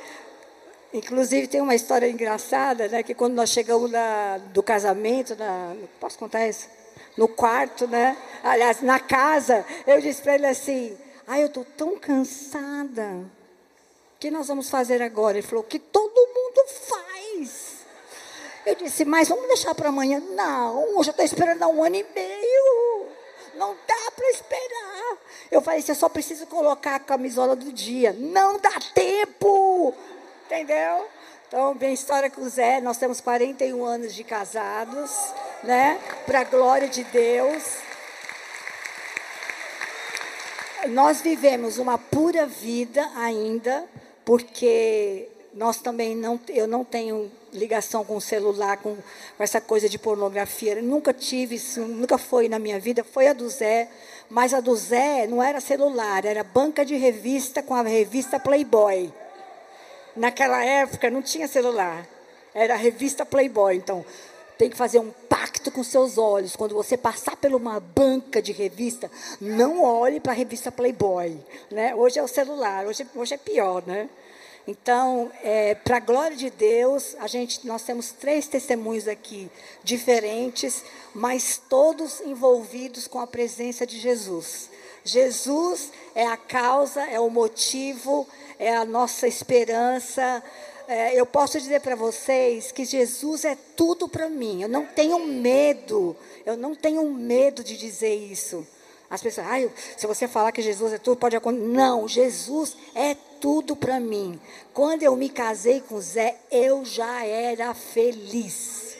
Inclusive, tem uma história engraçada, né? Que quando nós chegamos na, do casamento, na, posso contar isso? No quarto, né? Aliás, na casa, eu disse para ele assim: Ai, eu estou tão cansada. O que nós vamos fazer agora? Ele falou: Que todo mundo faz. Eu disse: Mas vamos deixar para amanhã? Não, eu já estou esperando há um ano e meio. Não dá para esperar. Eu falei: Você só precisa colocar a camisola do dia. Não dá tempo. Entendeu? Então, bem história com o Zé, nós temos 41 anos de casados, né? Para a glória de Deus. Nós vivemos uma pura vida ainda, porque nós também não, eu não tenho ligação com o celular, com, com essa coisa de pornografia. Eu nunca tive isso, nunca foi na minha vida. Foi a do Zé, mas a do Zé não era celular, era banca de revista com a revista Playboy. Naquela época não tinha celular, era a revista Playboy. Então, tem que fazer um pacto com seus olhos. Quando você passar por uma banca de revista, não olhe para a revista Playboy. Né? Hoje é o celular, hoje, hoje é pior. Né? Então, é, para a glória de Deus, a gente, nós temos três testemunhos aqui diferentes, mas todos envolvidos com a presença de Jesus. Jesus é a causa, é o motivo, é a nossa esperança. É, eu posso dizer para vocês que Jesus é tudo para mim. Eu não tenho medo, eu não tenho medo de dizer isso. As pessoas, ah, se você falar que Jesus é tudo, pode acontecer. Não, Jesus é tudo para mim. Quando eu me casei com Zé, eu já era feliz.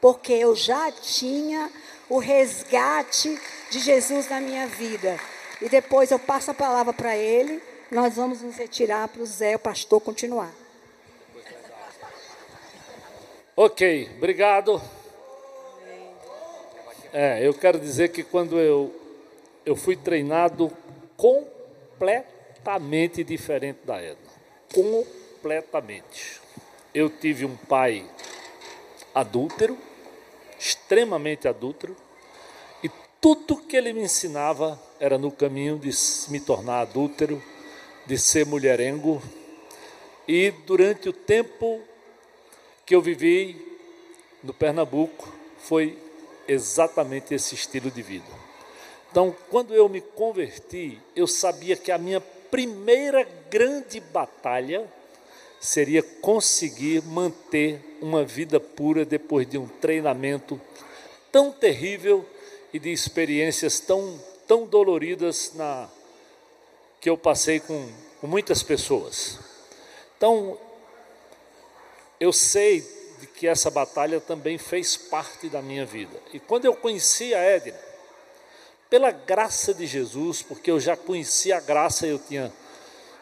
porque eu já tinha o resgate de Jesus na minha vida. E depois eu passo a palavra para ele, nós vamos nos retirar para o Zé, o pastor, continuar. Ok, obrigado. É, eu quero dizer que quando eu, eu fui treinado completamente diferente da Edna. Completamente. Eu tive um pai adúltero, extremamente adúltero, e tudo que ele me ensinava era no caminho de me tornar adúltero, de ser mulherengo. E durante o tempo que eu vivi no Pernambuco, foi exatamente esse estilo de vida. Então, quando eu me converti, eu sabia que a minha primeira grande batalha seria conseguir manter uma vida pura depois de um treinamento tão terrível e de experiências tão, tão doloridas na, que eu passei com, com muitas pessoas. Então, eu sei de que essa batalha também fez parte da minha vida. E quando eu conheci a Edna, pela graça de Jesus, porque eu já conhecia a graça, eu tinha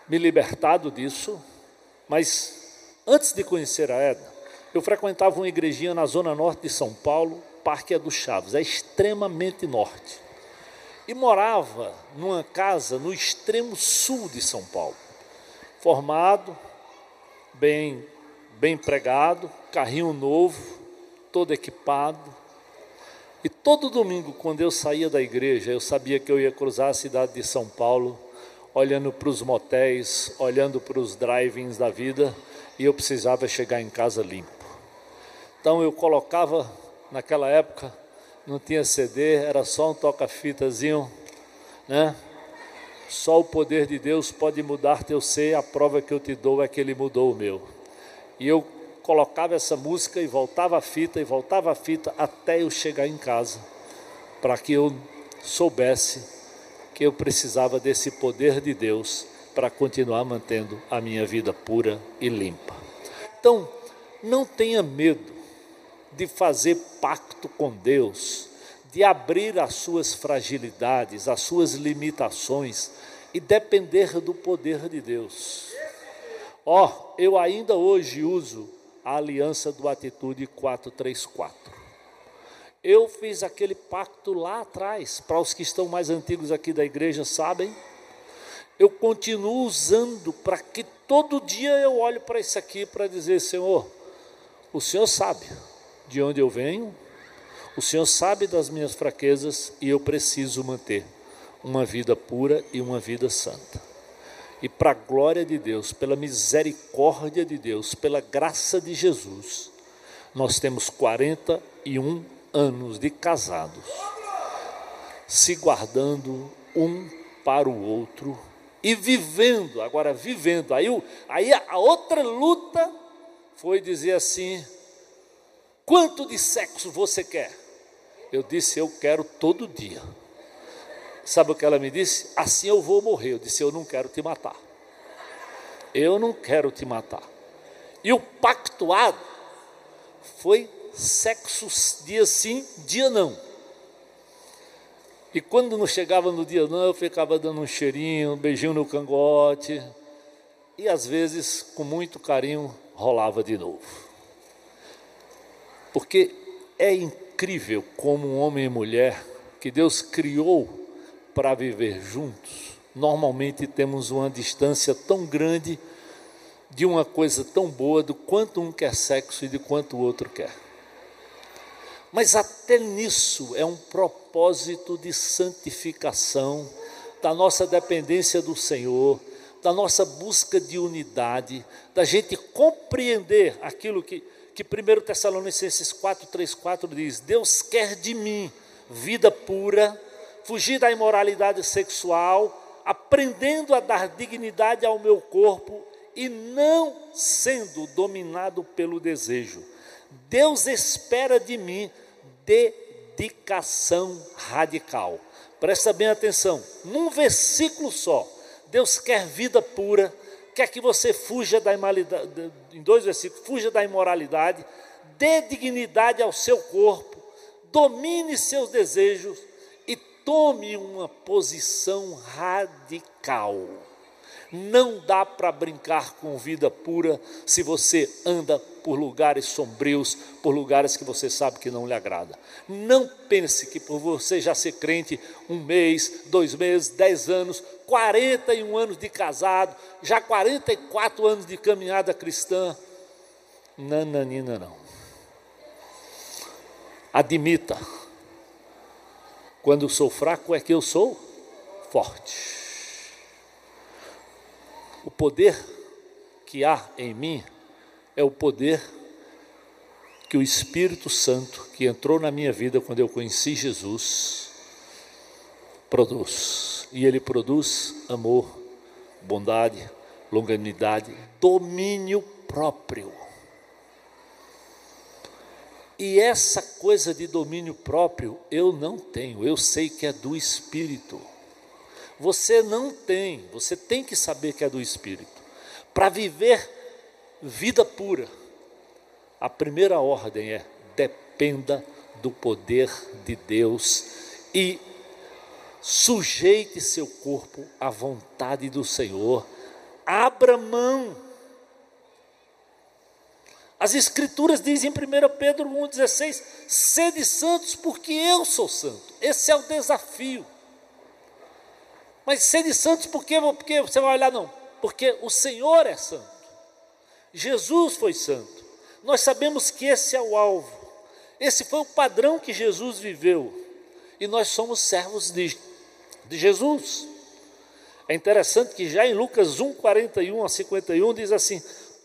me libertado disso, mas antes de conhecer a Edna, eu frequentava uma igrejinha na zona norte de São Paulo, Parque do Chaves, é extremamente norte. E morava numa casa no extremo sul de São Paulo. Formado, bem bem pregado, carrinho novo, todo equipado. E todo domingo, quando eu saía da igreja, eu sabia que eu ia cruzar a cidade de São Paulo, olhando para os motéis, olhando para os drive-ins da vida, e eu precisava chegar em casa limpo. Então eu colocava, naquela época, não tinha CD, era só um toca-fitazinho, né? Só o poder de Deus pode mudar teu ser, a prova que eu te dou é que ele mudou o meu. E eu colocava essa música e voltava a fita e voltava a fita até eu chegar em casa, para que eu soubesse que eu precisava desse poder de Deus para continuar mantendo a minha vida pura e limpa. Então, não tenha medo de fazer pacto com Deus, de abrir as suas fragilidades, as suas limitações e depender do poder de Deus. Ó, oh, eu ainda hoje uso a aliança do Atitude 434. Eu fiz aquele pacto lá atrás, para os que estão mais antigos aqui da igreja sabem. Eu continuo usando para que todo dia eu olhe para isso aqui para dizer: Senhor, o Senhor sabe de onde eu venho, o Senhor sabe das minhas fraquezas e eu preciso manter uma vida pura e uma vida santa e para a glória de Deus, pela misericórdia de Deus, pela graça de Jesus, nós temos 41 anos de casados, se guardando um para o outro e vivendo, agora vivendo. Aí, aí a outra luta foi dizer assim: quanto de sexo você quer? Eu disse: eu quero todo dia. Sabe o que ela me disse? Assim eu vou morrer. Eu disse: Eu não quero te matar. Eu não quero te matar. E o pactuado foi sexo dia sim, dia não. E quando não chegava no dia não, eu ficava dando um cheirinho, um beijinho no cangote. E às vezes, com muito carinho, rolava de novo. Porque é incrível como um homem e mulher que Deus criou para viver juntos, normalmente temos uma distância tão grande de uma coisa tão boa do quanto um quer sexo e de quanto o outro quer. Mas até nisso é um propósito de santificação, da nossa dependência do Senhor, da nossa busca de unidade, da gente compreender aquilo que, que 1 Tessalonicenses 4, 3, 4 diz: Deus quer de mim vida pura, fugir da imoralidade sexual, aprendendo a dar dignidade ao meu corpo e não sendo dominado pelo desejo. Deus espera de mim dedicação radical. Presta bem atenção, num versículo só, Deus quer vida pura, quer que você fuja da imoralidade, em dois versículos, fuja da imoralidade, dê dignidade ao seu corpo, domine seus desejos tome uma posição radical. Não dá para brincar com vida pura se você anda por lugares sombrios, por lugares que você sabe que não lhe agrada. Não pense que por você já ser crente um mês, dois meses, dez anos, 41 anos de casado, já 44 anos de caminhada cristã. Nananina, não. Admita, quando sou fraco é que eu sou forte. O poder que há em mim é o poder que o Espírito Santo, que entrou na minha vida quando eu conheci Jesus, produz. E ele produz amor, bondade, longanimidade, domínio próprio. E essa coisa de domínio próprio eu não tenho, eu sei que é do Espírito. Você não tem, você tem que saber que é do Espírito. Para viver vida pura, a primeira ordem é: dependa do poder de Deus e sujeite seu corpo à vontade do Senhor. Abra mão. As Escrituras dizem em 1 Pedro 1,16: sede santos, porque eu sou santo. Esse é o desafio. Mas sede santos porque, porque você vai olhar, não, porque o Senhor é santo. Jesus foi santo. Nós sabemos que esse é o alvo. Esse foi o padrão que Jesus viveu. E nós somos servos de, de Jesus. É interessante que já em Lucas 1, 41 a 51 diz assim: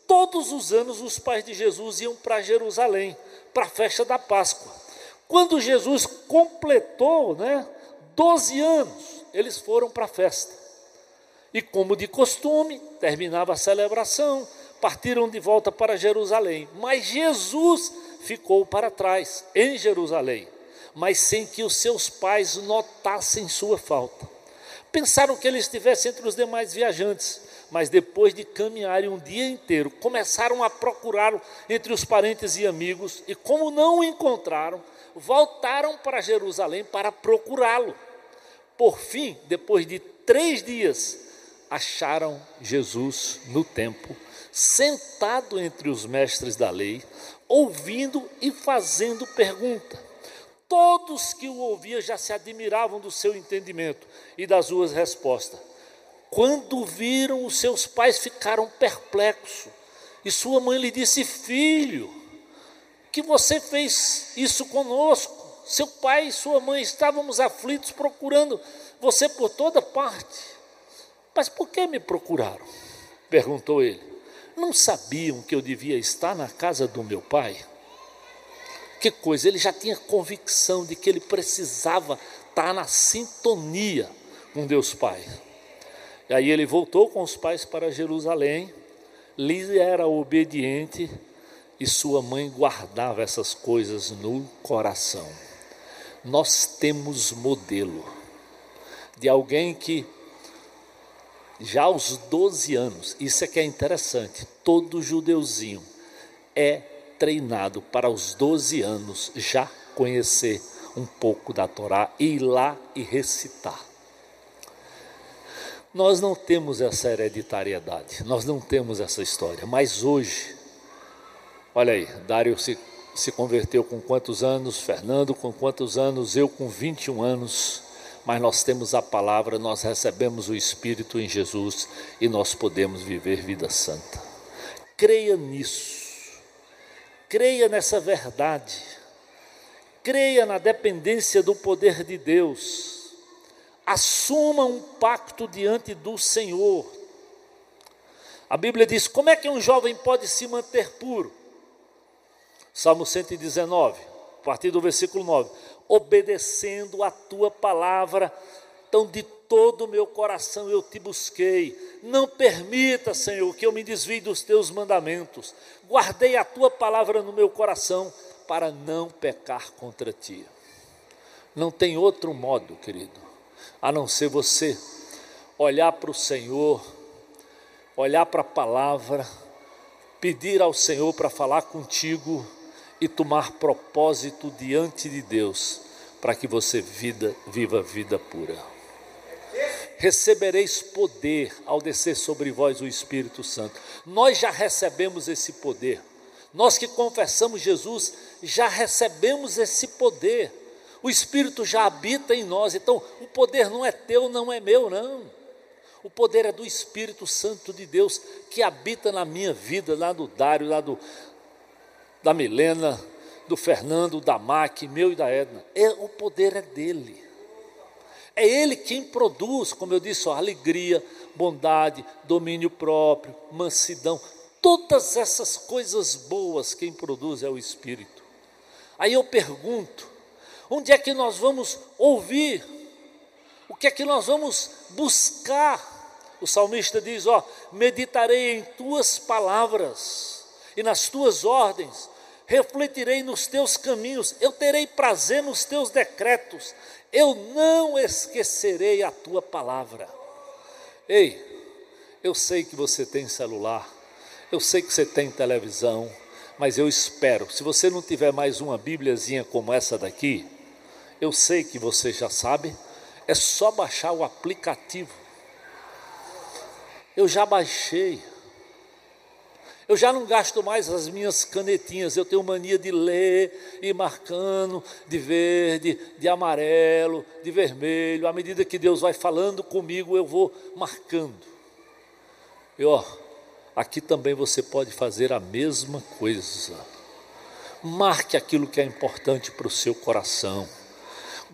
Todos os anos os pais de Jesus iam para Jerusalém, para a festa da Páscoa. Quando Jesus completou né, 12 anos, eles foram para a festa. E como de costume, terminava a celebração, partiram de volta para Jerusalém. Mas Jesus ficou para trás, em Jerusalém, mas sem que os seus pais notassem sua falta. Pensaram que ele estivesse entre os demais viajantes, mas depois de caminharem um dia inteiro, começaram a procurá-lo entre os parentes e amigos, e como não o encontraram, voltaram para Jerusalém para procurá-lo. Por fim, depois de três dias, acharam Jesus no templo, sentado entre os mestres da lei, ouvindo e fazendo pergunta. Todos que o ouviam já se admiravam do seu entendimento e das suas respostas. Quando viram os seus pais, ficaram perplexos. E sua mãe lhe disse: Filho, que você fez isso conosco? Seu pai e sua mãe estávamos aflitos procurando você por toda parte. Mas por que me procuraram? perguntou ele. Não sabiam que eu devia estar na casa do meu pai? Que coisa, ele já tinha convicção de que ele precisava estar na sintonia com Deus Pai. E aí ele voltou com os pais para Jerusalém, lhe era obediente e sua mãe guardava essas coisas no coração nós temos modelo de alguém que já aos 12 anos, isso é que é interessante, todo judeuzinho é treinado para os 12 anos já conhecer um pouco da Torá, ir lá e recitar. Nós não temos essa hereditariedade, nós não temos essa história, mas hoje, olha aí, Dário se se converteu com quantos anos, Fernando com quantos anos, eu com 21 anos, mas nós temos a palavra, nós recebemos o Espírito em Jesus e nós podemos viver vida santa. Creia nisso, creia nessa verdade, creia na dependência do poder de Deus, assuma um pacto diante do Senhor. A Bíblia diz: como é que um jovem pode se manter puro? Salmo 119, a partir do versículo 9: Obedecendo a tua palavra, então de todo o meu coração eu te busquei. Não permita, Senhor, que eu me desvie dos teus mandamentos. Guardei a tua palavra no meu coração para não pecar contra ti. Não tem outro modo, querido, a não ser você olhar para o Senhor, olhar para a palavra, pedir ao Senhor para falar contigo e tomar propósito diante de Deus para que você vida, viva vida pura. Recebereis poder ao descer sobre vós o Espírito Santo. Nós já recebemos esse poder. Nós que confessamos Jesus já recebemos esse poder. O Espírito já habita em nós. Então, o poder não é teu, não é meu, não. O poder é do Espírito Santo de Deus que habita na minha vida, lá do Dário, lá do, da Milena, do Fernando, da Mac, meu e da Edna. É, o poder é dele. É ele quem produz, como eu disse, ó, alegria, bondade, domínio próprio, mansidão. Todas essas coisas boas quem produz é o Espírito. Aí eu pergunto: onde é que nós vamos ouvir? O que é que nós vamos buscar? O salmista diz: Ó, meditarei em tuas palavras e nas tuas ordens, refletirei nos teus caminhos, eu terei prazer nos teus decretos, eu não esquecerei a tua palavra. Ei, eu sei que você tem celular, eu sei que você tem televisão, mas eu espero, se você não tiver mais uma Bíbliazinha como essa daqui, eu sei que você já sabe, é só baixar o aplicativo. Eu já baixei. Eu já não gasto mais as minhas canetinhas, eu tenho mania de ler e marcando de verde, de amarelo, de vermelho. À medida que Deus vai falando comigo, eu vou marcando. E ó, aqui também você pode fazer a mesma coisa. Marque aquilo que é importante para o seu coração.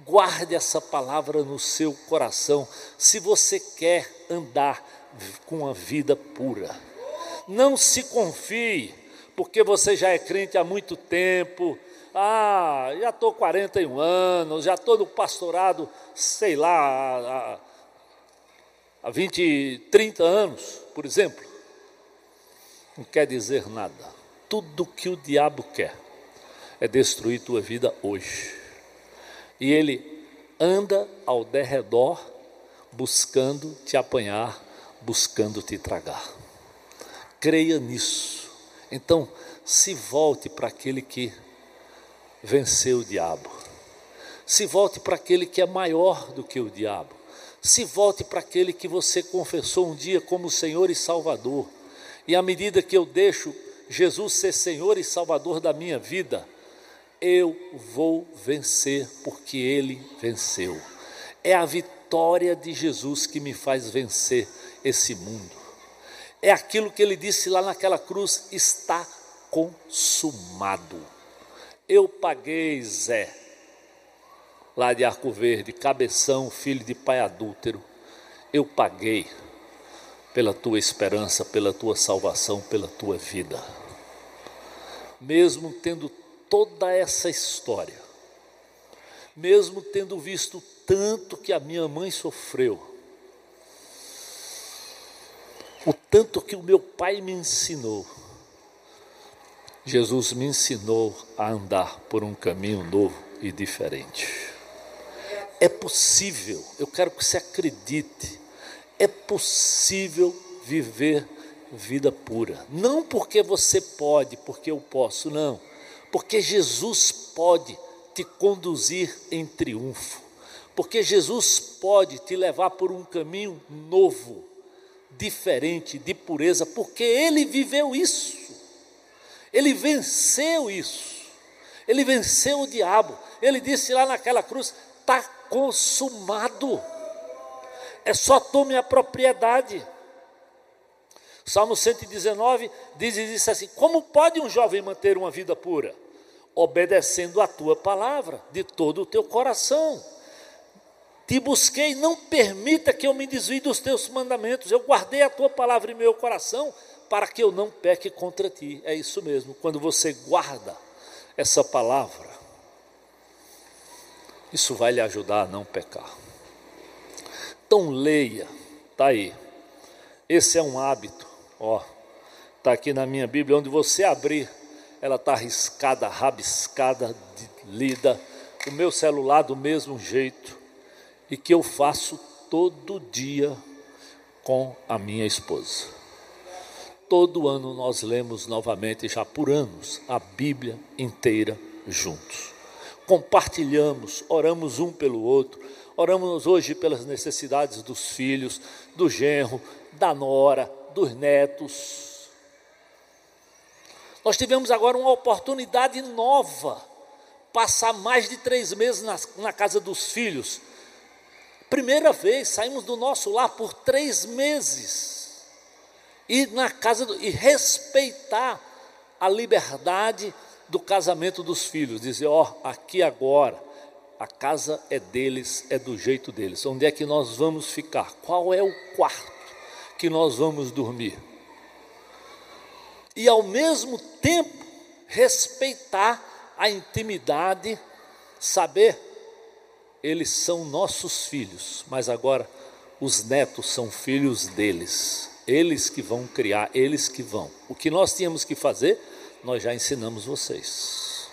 Guarde essa palavra no seu coração, se você quer andar com uma vida pura. Não se confie, porque você já é crente há muito tempo. Ah, já estou 41 anos, já estou no pastorado, sei lá, há, há 20, 30 anos, por exemplo. Não quer dizer nada. Tudo que o diabo quer é destruir tua vida hoje. E ele anda ao derredor buscando te apanhar, buscando te tragar creia nisso. Então, se volte para aquele que venceu o diabo. Se volte para aquele que é maior do que o diabo. Se volte para aquele que você confessou um dia como Senhor e Salvador. E à medida que eu deixo Jesus ser Senhor e Salvador da minha vida, eu vou vencer porque Ele venceu. É a vitória de Jesus que me faz vencer esse mundo é aquilo que ele disse lá naquela cruz: está consumado. Eu paguei, Zé, lá de Arco Verde, cabeção, filho de pai adúltero, eu paguei pela tua esperança, pela tua salvação, pela tua vida. Mesmo tendo toda essa história, mesmo tendo visto tanto que a minha mãe sofreu, o tanto que o meu pai me ensinou. Jesus me ensinou a andar por um caminho novo e diferente. É possível, eu quero que você acredite, é possível viver vida pura. Não porque você pode, porque eu posso, não. Porque Jesus pode te conduzir em triunfo. Porque Jesus pode te levar por um caminho novo diferente de pureza, porque ele viveu isso. Ele venceu isso. Ele venceu o diabo. Ele disse lá naquela cruz: está consumado. É só tome a propriedade. Salmo 119 diz, diz assim: Como pode um jovem manter uma vida pura? Obedecendo a tua palavra de todo o teu coração te busquei, não permita que eu me desvie dos teus mandamentos. Eu guardei a tua palavra em meu coração para que eu não peque contra ti. É isso mesmo. Quando você guarda essa palavra, isso vai lhe ajudar a não pecar. Então leia, tá aí. Esse é um hábito, ó. Tá aqui na minha Bíblia, onde você abrir, ela tá riscada, rabiscada, lida. O meu celular do mesmo jeito e que eu faço todo dia com a minha esposa. todo ano nós lemos novamente, já por anos, a Bíblia inteira juntos. Compartilhamos, oramos um pelo outro, oramos hoje pelas necessidades dos filhos, do genro, da nora, dos netos. Nós tivemos agora uma oportunidade nova, passar mais de três meses na, na casa dos filhos. Primeira vez, saímos do nosso lar por três meses e na casa do, e respeitar a liberdade do casamento dos filhos, dizer, ó, oh, aqui agora a casa é deles, é do jeito deles. Onde é que nós vamos ficar? Qual é o quarto que nós vamos dormir? E ao mesmo tempo respeitar a intimidade, saber eles são nossos filhos, mas agora os netos são filhos deles. Eles que vão criar, eles que vão. O que nós tínhamos que fazer, nós já ensinamos vocês.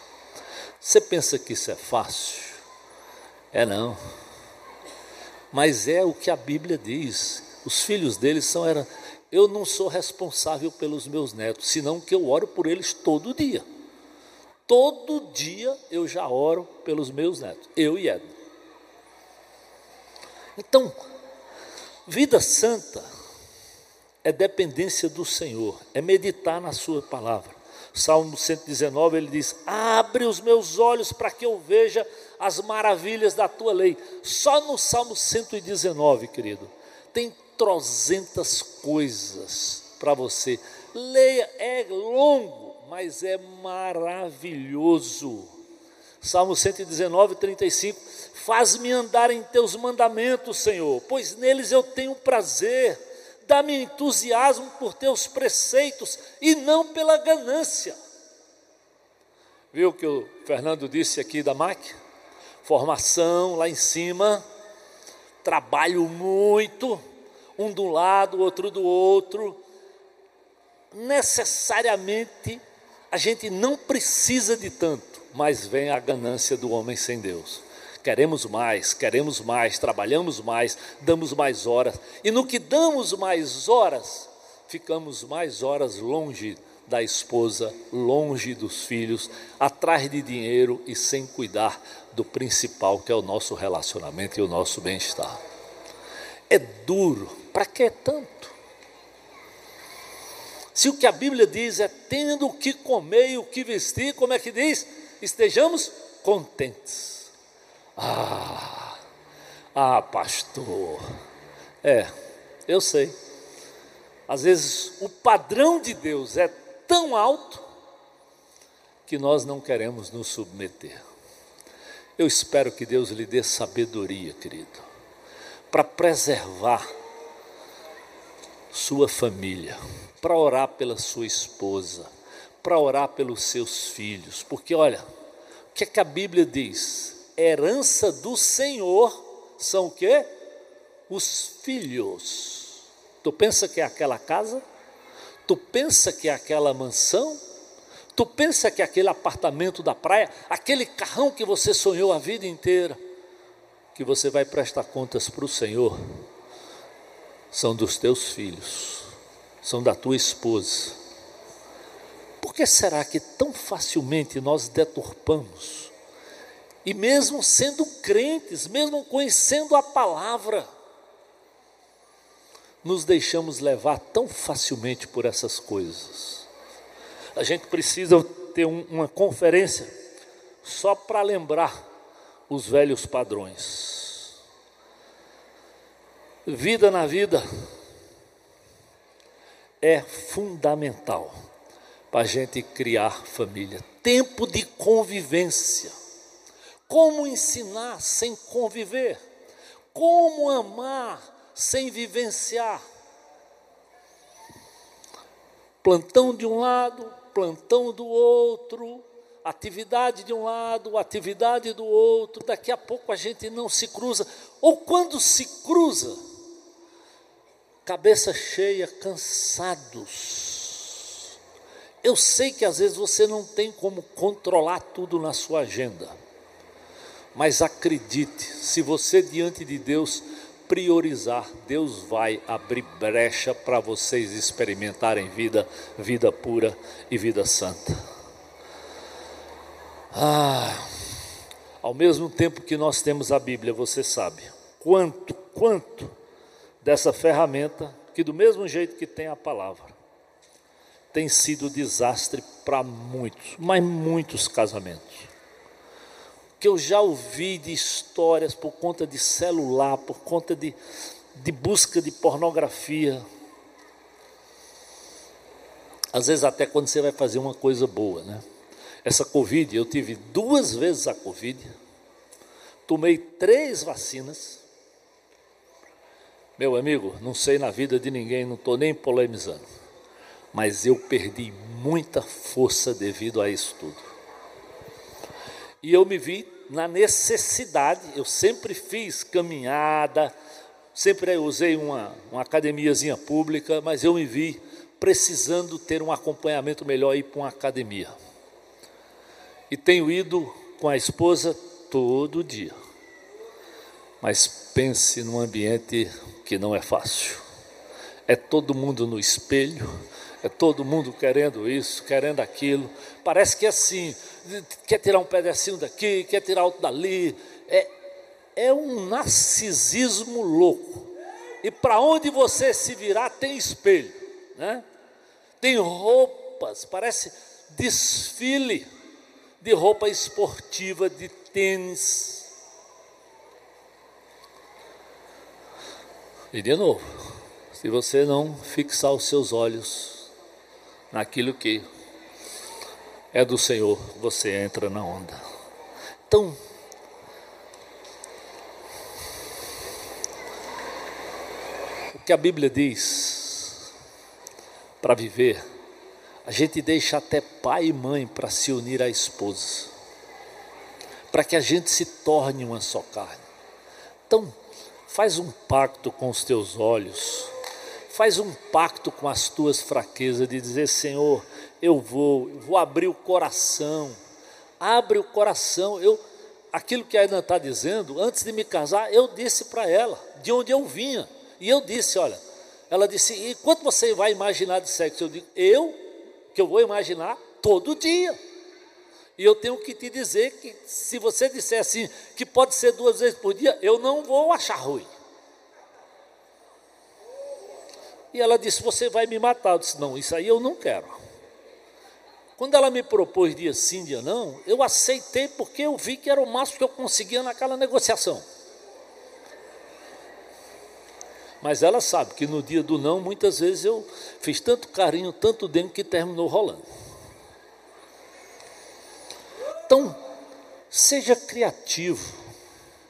Você pensa que isso é fácil? É não. Mas é o que a Bíblia diz. Os filhos deles são era eu não sou responsável pelos meus netos, senão que eu oro por eles todo dia. Todo dia eu já oro pelos meus netos, eu e Edna. Então, vida santa é dependência do Senhor, é meditar na Sua palavra. Salmo 119 ele diz: Abre os meus olhos para que eu veja as maravilhas da tua lei. Só no Salmo 119, querido, tem trozentas coisas para você. Leia, é longo, mas é maravilhoso. Salmo 119, 35. Faz-me andar em teus mandamentos, Senhor, pois neles eu tenho prazer dá-me entusiasmo por teus preceitos e não pela ganância. Viu o que o Fernando disse aqui da MAC? Formação lá em cima, trabalho muito, um do lado, outro do outro. Necessariamente a gente não precisa de tanto, mas vem a ganância do homem sem Deus. Queremos mais, queremos mais, trabalhamos mais, damos mais horas. E no que damos mais horas, ficamos mais horas longe da esposa, longe dos filhos, atrás de dinheiro e sem cuidar do principal, que é o nosso relacionamento e o nosso bem-estar. É duro, para que tanto? Se o que a Bíblia diz é tendo o que comer e o que vestir, como é que diz? Estejamos contentes. Ah, ah, pastor. É, eu sei. Às vezes o padrão de Deus é tão alto que nós não queremos nos submeter. Eu espero que Deus lhe dê sabedoria, querido, para preservar sua família, para orar pela sua esposa, para orar pelos seus filhos, porque olha, o que é que a Bíblia diz? herança do Senhor são o quê? Os filhos. Tu pensa que é aquela casa? Tu pensa que é aquela mansão? Tu pensa que é aquele apartamento da praia, aquele carrão que você sonhou a vida inteira, que você vai prestar contas para o Senhor, são dos teus filhos, são da tua esposa. Por que será que tão facilmente nós deturpamos e mesmo sendo crentes, mesmo conhecendo a palavra, nos deixamos levar tão facilmente por essas coisas. A gente precisa ter um, uma conferência só para lembrar os velhos padrões. Vida na vida é fundamental para a gente criar família. Tempo de convivência como ensinar sem conviver? Como amar sem vivenciar? Plantão de um lado, plantão do outro, atividade de um lado, atividade do outro, daqui a pouco a gente não se cruza, ou quando se cruza, cabeça cheia, cansados. Eu sei que às vezes você não tem como controlar tudo na sua agenda. Mas acredite, se você diante de Deus priorizar, Deus vai abrir brecha para vocês experimentarem vida, vida pura e vida santa. Ah, ao mesmo tempo que nós temos a Bíblia, você sabe quanto, quanto dessa ferramenta, que do mesmo jeito que tem a palavra, tem sido desastre para muitos, mas muitos casamentos que eu já ouvi de histórias por conta de celular, por conta de, de busca de pornografia. Às vezes até quando você vai fazer uma coisa boa, né? Essa Covid, eu tive duas vezes a Covid, tomei três vacinas. Meu amigo, não sei na vida de ninguém, não estou nem polemizando, mas eu perdi muita força devido a isso tudo. E eu me vi na necessidade, eu sempre fiz caminhada, sempre usei uma, uma academiazinha pública, mas eu me vi precisando ter um acompanhamento melhor ir para uma academia. E tenho ido com a esposa todo dia. Mas pense num ambiente que não é fácil. É todo mundo no espelho, é todo mundo querendo isso, querendo aquilo. Parece que é assim, quer tirar um pedacinho daqui, quer tirar outro dali. É, é um narcisismo louco. E para onde você se virar tem espelho, né? Tem roupas, parece desfile de roupa esportiva, de tênis. E de novo, se você não fixar os seus olhos naquilo que é do Senhor, você entra na onda. Então, o que a Bíblia diz para viver, a gente deixa até pai e mãe para se unir à esposa, para que a gente se torne uma só carne. Então, faz um pacto com os teus olhos, faz um pacto com as tuas fraquezas, de dizer: Senhor, eu vou, eu vou abrir o coração. Abre o coração. Eu, aquilo que a Ana está dizendo, antes de me casar, eu disse para ela de onde eu vinha. E eu disse: olha, ela disse: e quanto você vai imaginar de sexo? Eu digo: eu, que eu vou imaginar todo dia. E eu tenho que te dizer que se você disser assim, que pode ser duas vezes por dia, eu não vou achar ruim. E ela disse: Você vai me matar. Eu disse: Não, isso aí eu não quero. Quando ela me propôs dia sim, dia não, eu aceitei porque eu vi que era o máximo que eu conseguia naquela negociação. Mas ela sabe que no dia do não, muitas vezes eu fiz tanto carinho, tanto dentro que terminou rolando. Então, seja criativo.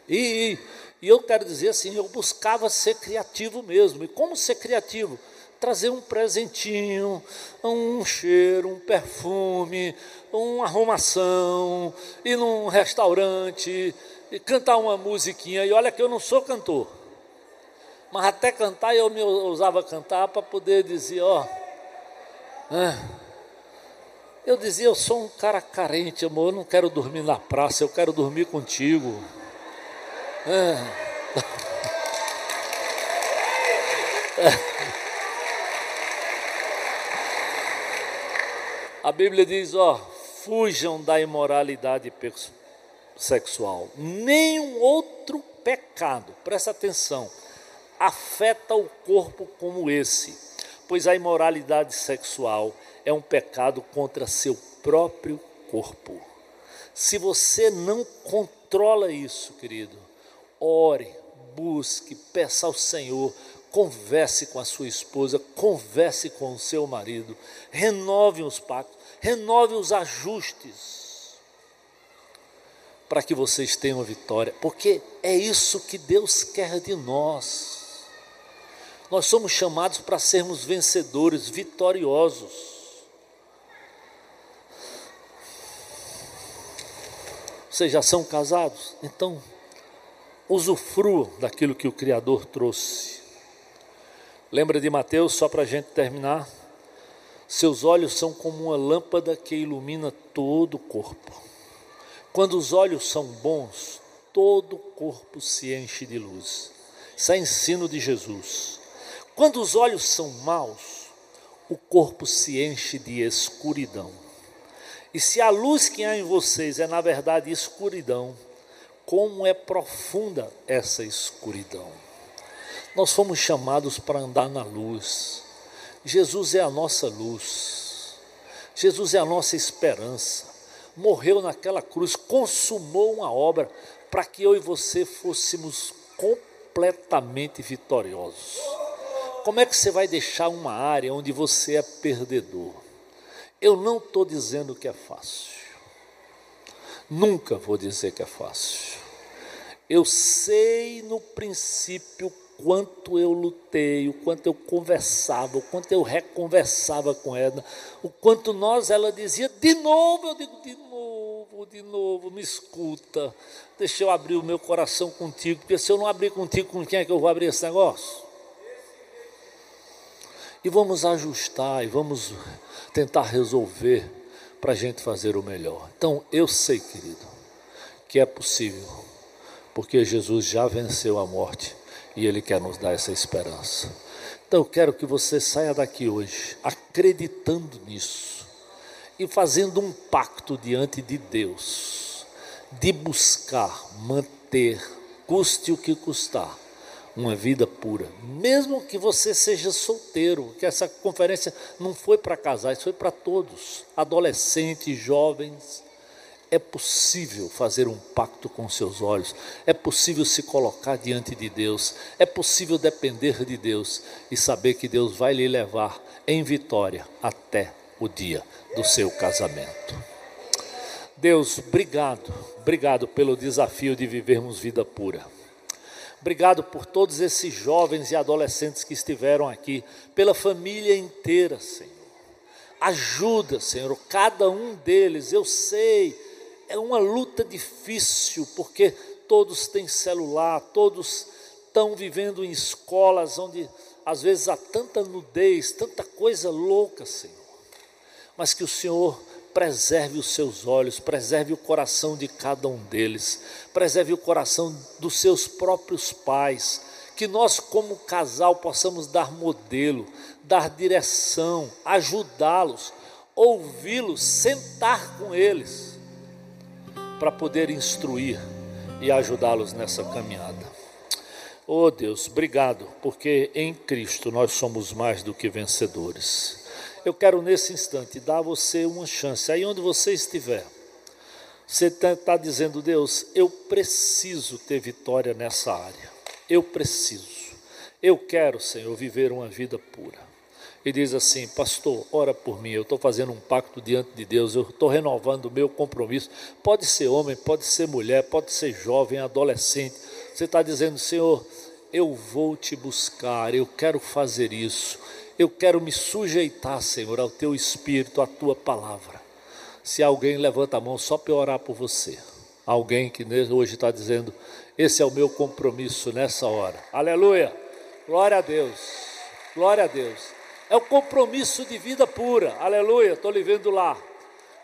E, e, eu quero dizer assim, eu buscava ser criativo mesmo. E como ser criativo? trazer um presentinho, um cheiro, um perfume, uma arrumação, ir num restaurante, e cantar uma musiquinha. E olha que eu não sou cantor. Mas até cantar eu me usava cantar para poder dizer, ó. É, eu dizia, eu sou um cara carente, amor, eu não quero dormir na praça, eu quero dormir contigo. É. A Bíblia diz: ó, fujam da imoralidade sexual. Nenhum outro pecado, presta atenção, afeta o corpo como esse, pois a imoralidade sexual é um pecado contra seu próprio corpo. Se você não controla isso, querido, ore, busque, peça ao Senhor converse com a sua esposa, converse com o seu marido, renove os pactos, renove os ajustes, para que vocês tenham vitória, porque é isso que Deus quer de nós. Nós somos chamados para sermos vencedores, vitoriosos. Vocês já são casados? Então, usufruam daquilo que o Criador trouxe. Lembra de Mateus, só para a gente terminar? Seus olhos são como uma lâmpada que ilumina todo o corpo. Quando os olhos são bons, todo o corpo se enche de luz. Isso é ensino de Jesus. Quando os olhos são maus, o corpo se enche de escuridão. E se a luz que há em vocês é na verdade escuridão, como é profunda essa escuridão. Nós fomos chamados para andar na luz. Jesus é a nossa luz. Jesus é a nossa esperança. Morreu naquela cruz, consumou uma obra para que eu e você fôssemos completamente vitoriosos. Como é que você vai deixar uma área onde você é perdedor? Eu não estou dizendo que é fácil. Nunca vou dizer que é fácil. Eu sei no princípio quanto eu lutei, o quanto eu conversava, o quanto eu reconversava com ela, o quanto nós, ela dizia, de novo, eu digo, de novo, de novo, me escuta, deixa eu abrir o meu coração contigo, porque se eu não abrir contigo, com quem é que eu vou abrir esse negócio? E vamos ajustar e vamos tentar resolver para a gente fazer o melhor. Então, eu sei, querido, que é possível, porque Jesus já venceu a morte e Ele quer nos dar essa esperança. Então, eu quero que você saia daqui hoje acreditando nisso e fazendo um pacto diante de Deus de buscar, manter, custe o que custar, uma vida pura, mesmo que você seja solteiro, que essa conferência não foi para casais, foi para todos, adolescentes, jovens. É possível fazer um pacto com seus olhos, é possível se colocar diante de Deus, é possível depender de Deus e saber que Deus vai lhe levar em vitória até o dia do seu casamento. Deus, obrigado, obrigado pelo desafio de vivermos vida pura. Obrigado por todos esses jovens e adolescentes que estiveram aqui, pela família inteira, Senhor. Ajuda, Senhor, cada um deles. Eu sei, é uma luta difícil, porque todos têm celular, todos estão vivendo em escolas onde às vezes há tanta nudez, tanta coisa louca, Senhor. Mas que o Senhor preserve os seus olhos, preserve o coração de cada um deles, preserve o coração dos seus próprios pais, que nós, como casal, possamos dar modelo, dar direção, ajudá-los, ouvi-los, sentar com eles, para poder instruir e ajudá-los nessa caminhada. Oh Deus, obrigado, porque em Cristo nós somos mais do que vencedores eu quero nesse instante dar a você uma chance, aí onde você estiver. Você está tá dizendo, Deus, eu preciso ter vitória nessa área. Eu preciso. Eu quero, Senhor, viver uma vida pura. E diz assim, pastor, ora por mim, eu estou fazendo um pacto diante de Deus, eu estou renovando o meu compromisso. Pode ser homem, pode ser mulher, pode ser jovem, adolescente. Você está dizendo, Senhor, eu vou te buscar, eu quero fazer isso eu quero me sujeitar, Senhor, ao teu espírito, à tua palavra. Se alguém levanta a mão só para orar por você, alguém que hoje está dizendo: Esse é o meu compromisso nessa hora. Aleluia! Glória a Deus, glória a Deus. É o compromisso de vida pura. Aleluia! Estou lhe vendo lá.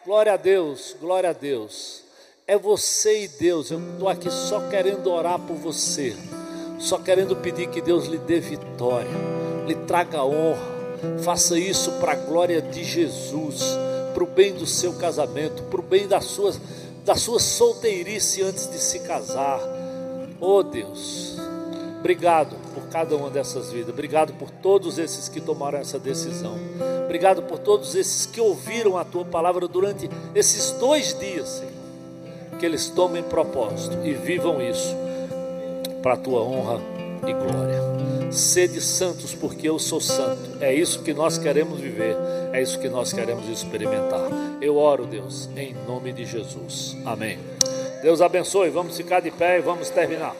Glória a Deus, glória a Deus. É você e Deus. Eu estou aqui só querendo orar por você, só querendo pedir que Deus lhe dê vitória lhe traga honra. Faça isso para a glória de Jesus, para o bem do seu casamento, para o bem da sua, da sua solteirice antes de se casar. Oh Deus, obrigado por cada uma dessas vidas, obrigado por todos esses que tomaram essa decisão, obrigado por todos esses que ouviram a tua palavra durante esses dois dias, Senhor. Que eles tomem propósito e vivam isso para a tua honra e glória. Sede santos, porque eu sou santo. É isso que nós queremos viver, é isso que nós queremos experimentar. Eu oro, Deus, em nome de Jesus. Amém. Deus abençoe. Vamos ficar de pé e vamos terminar.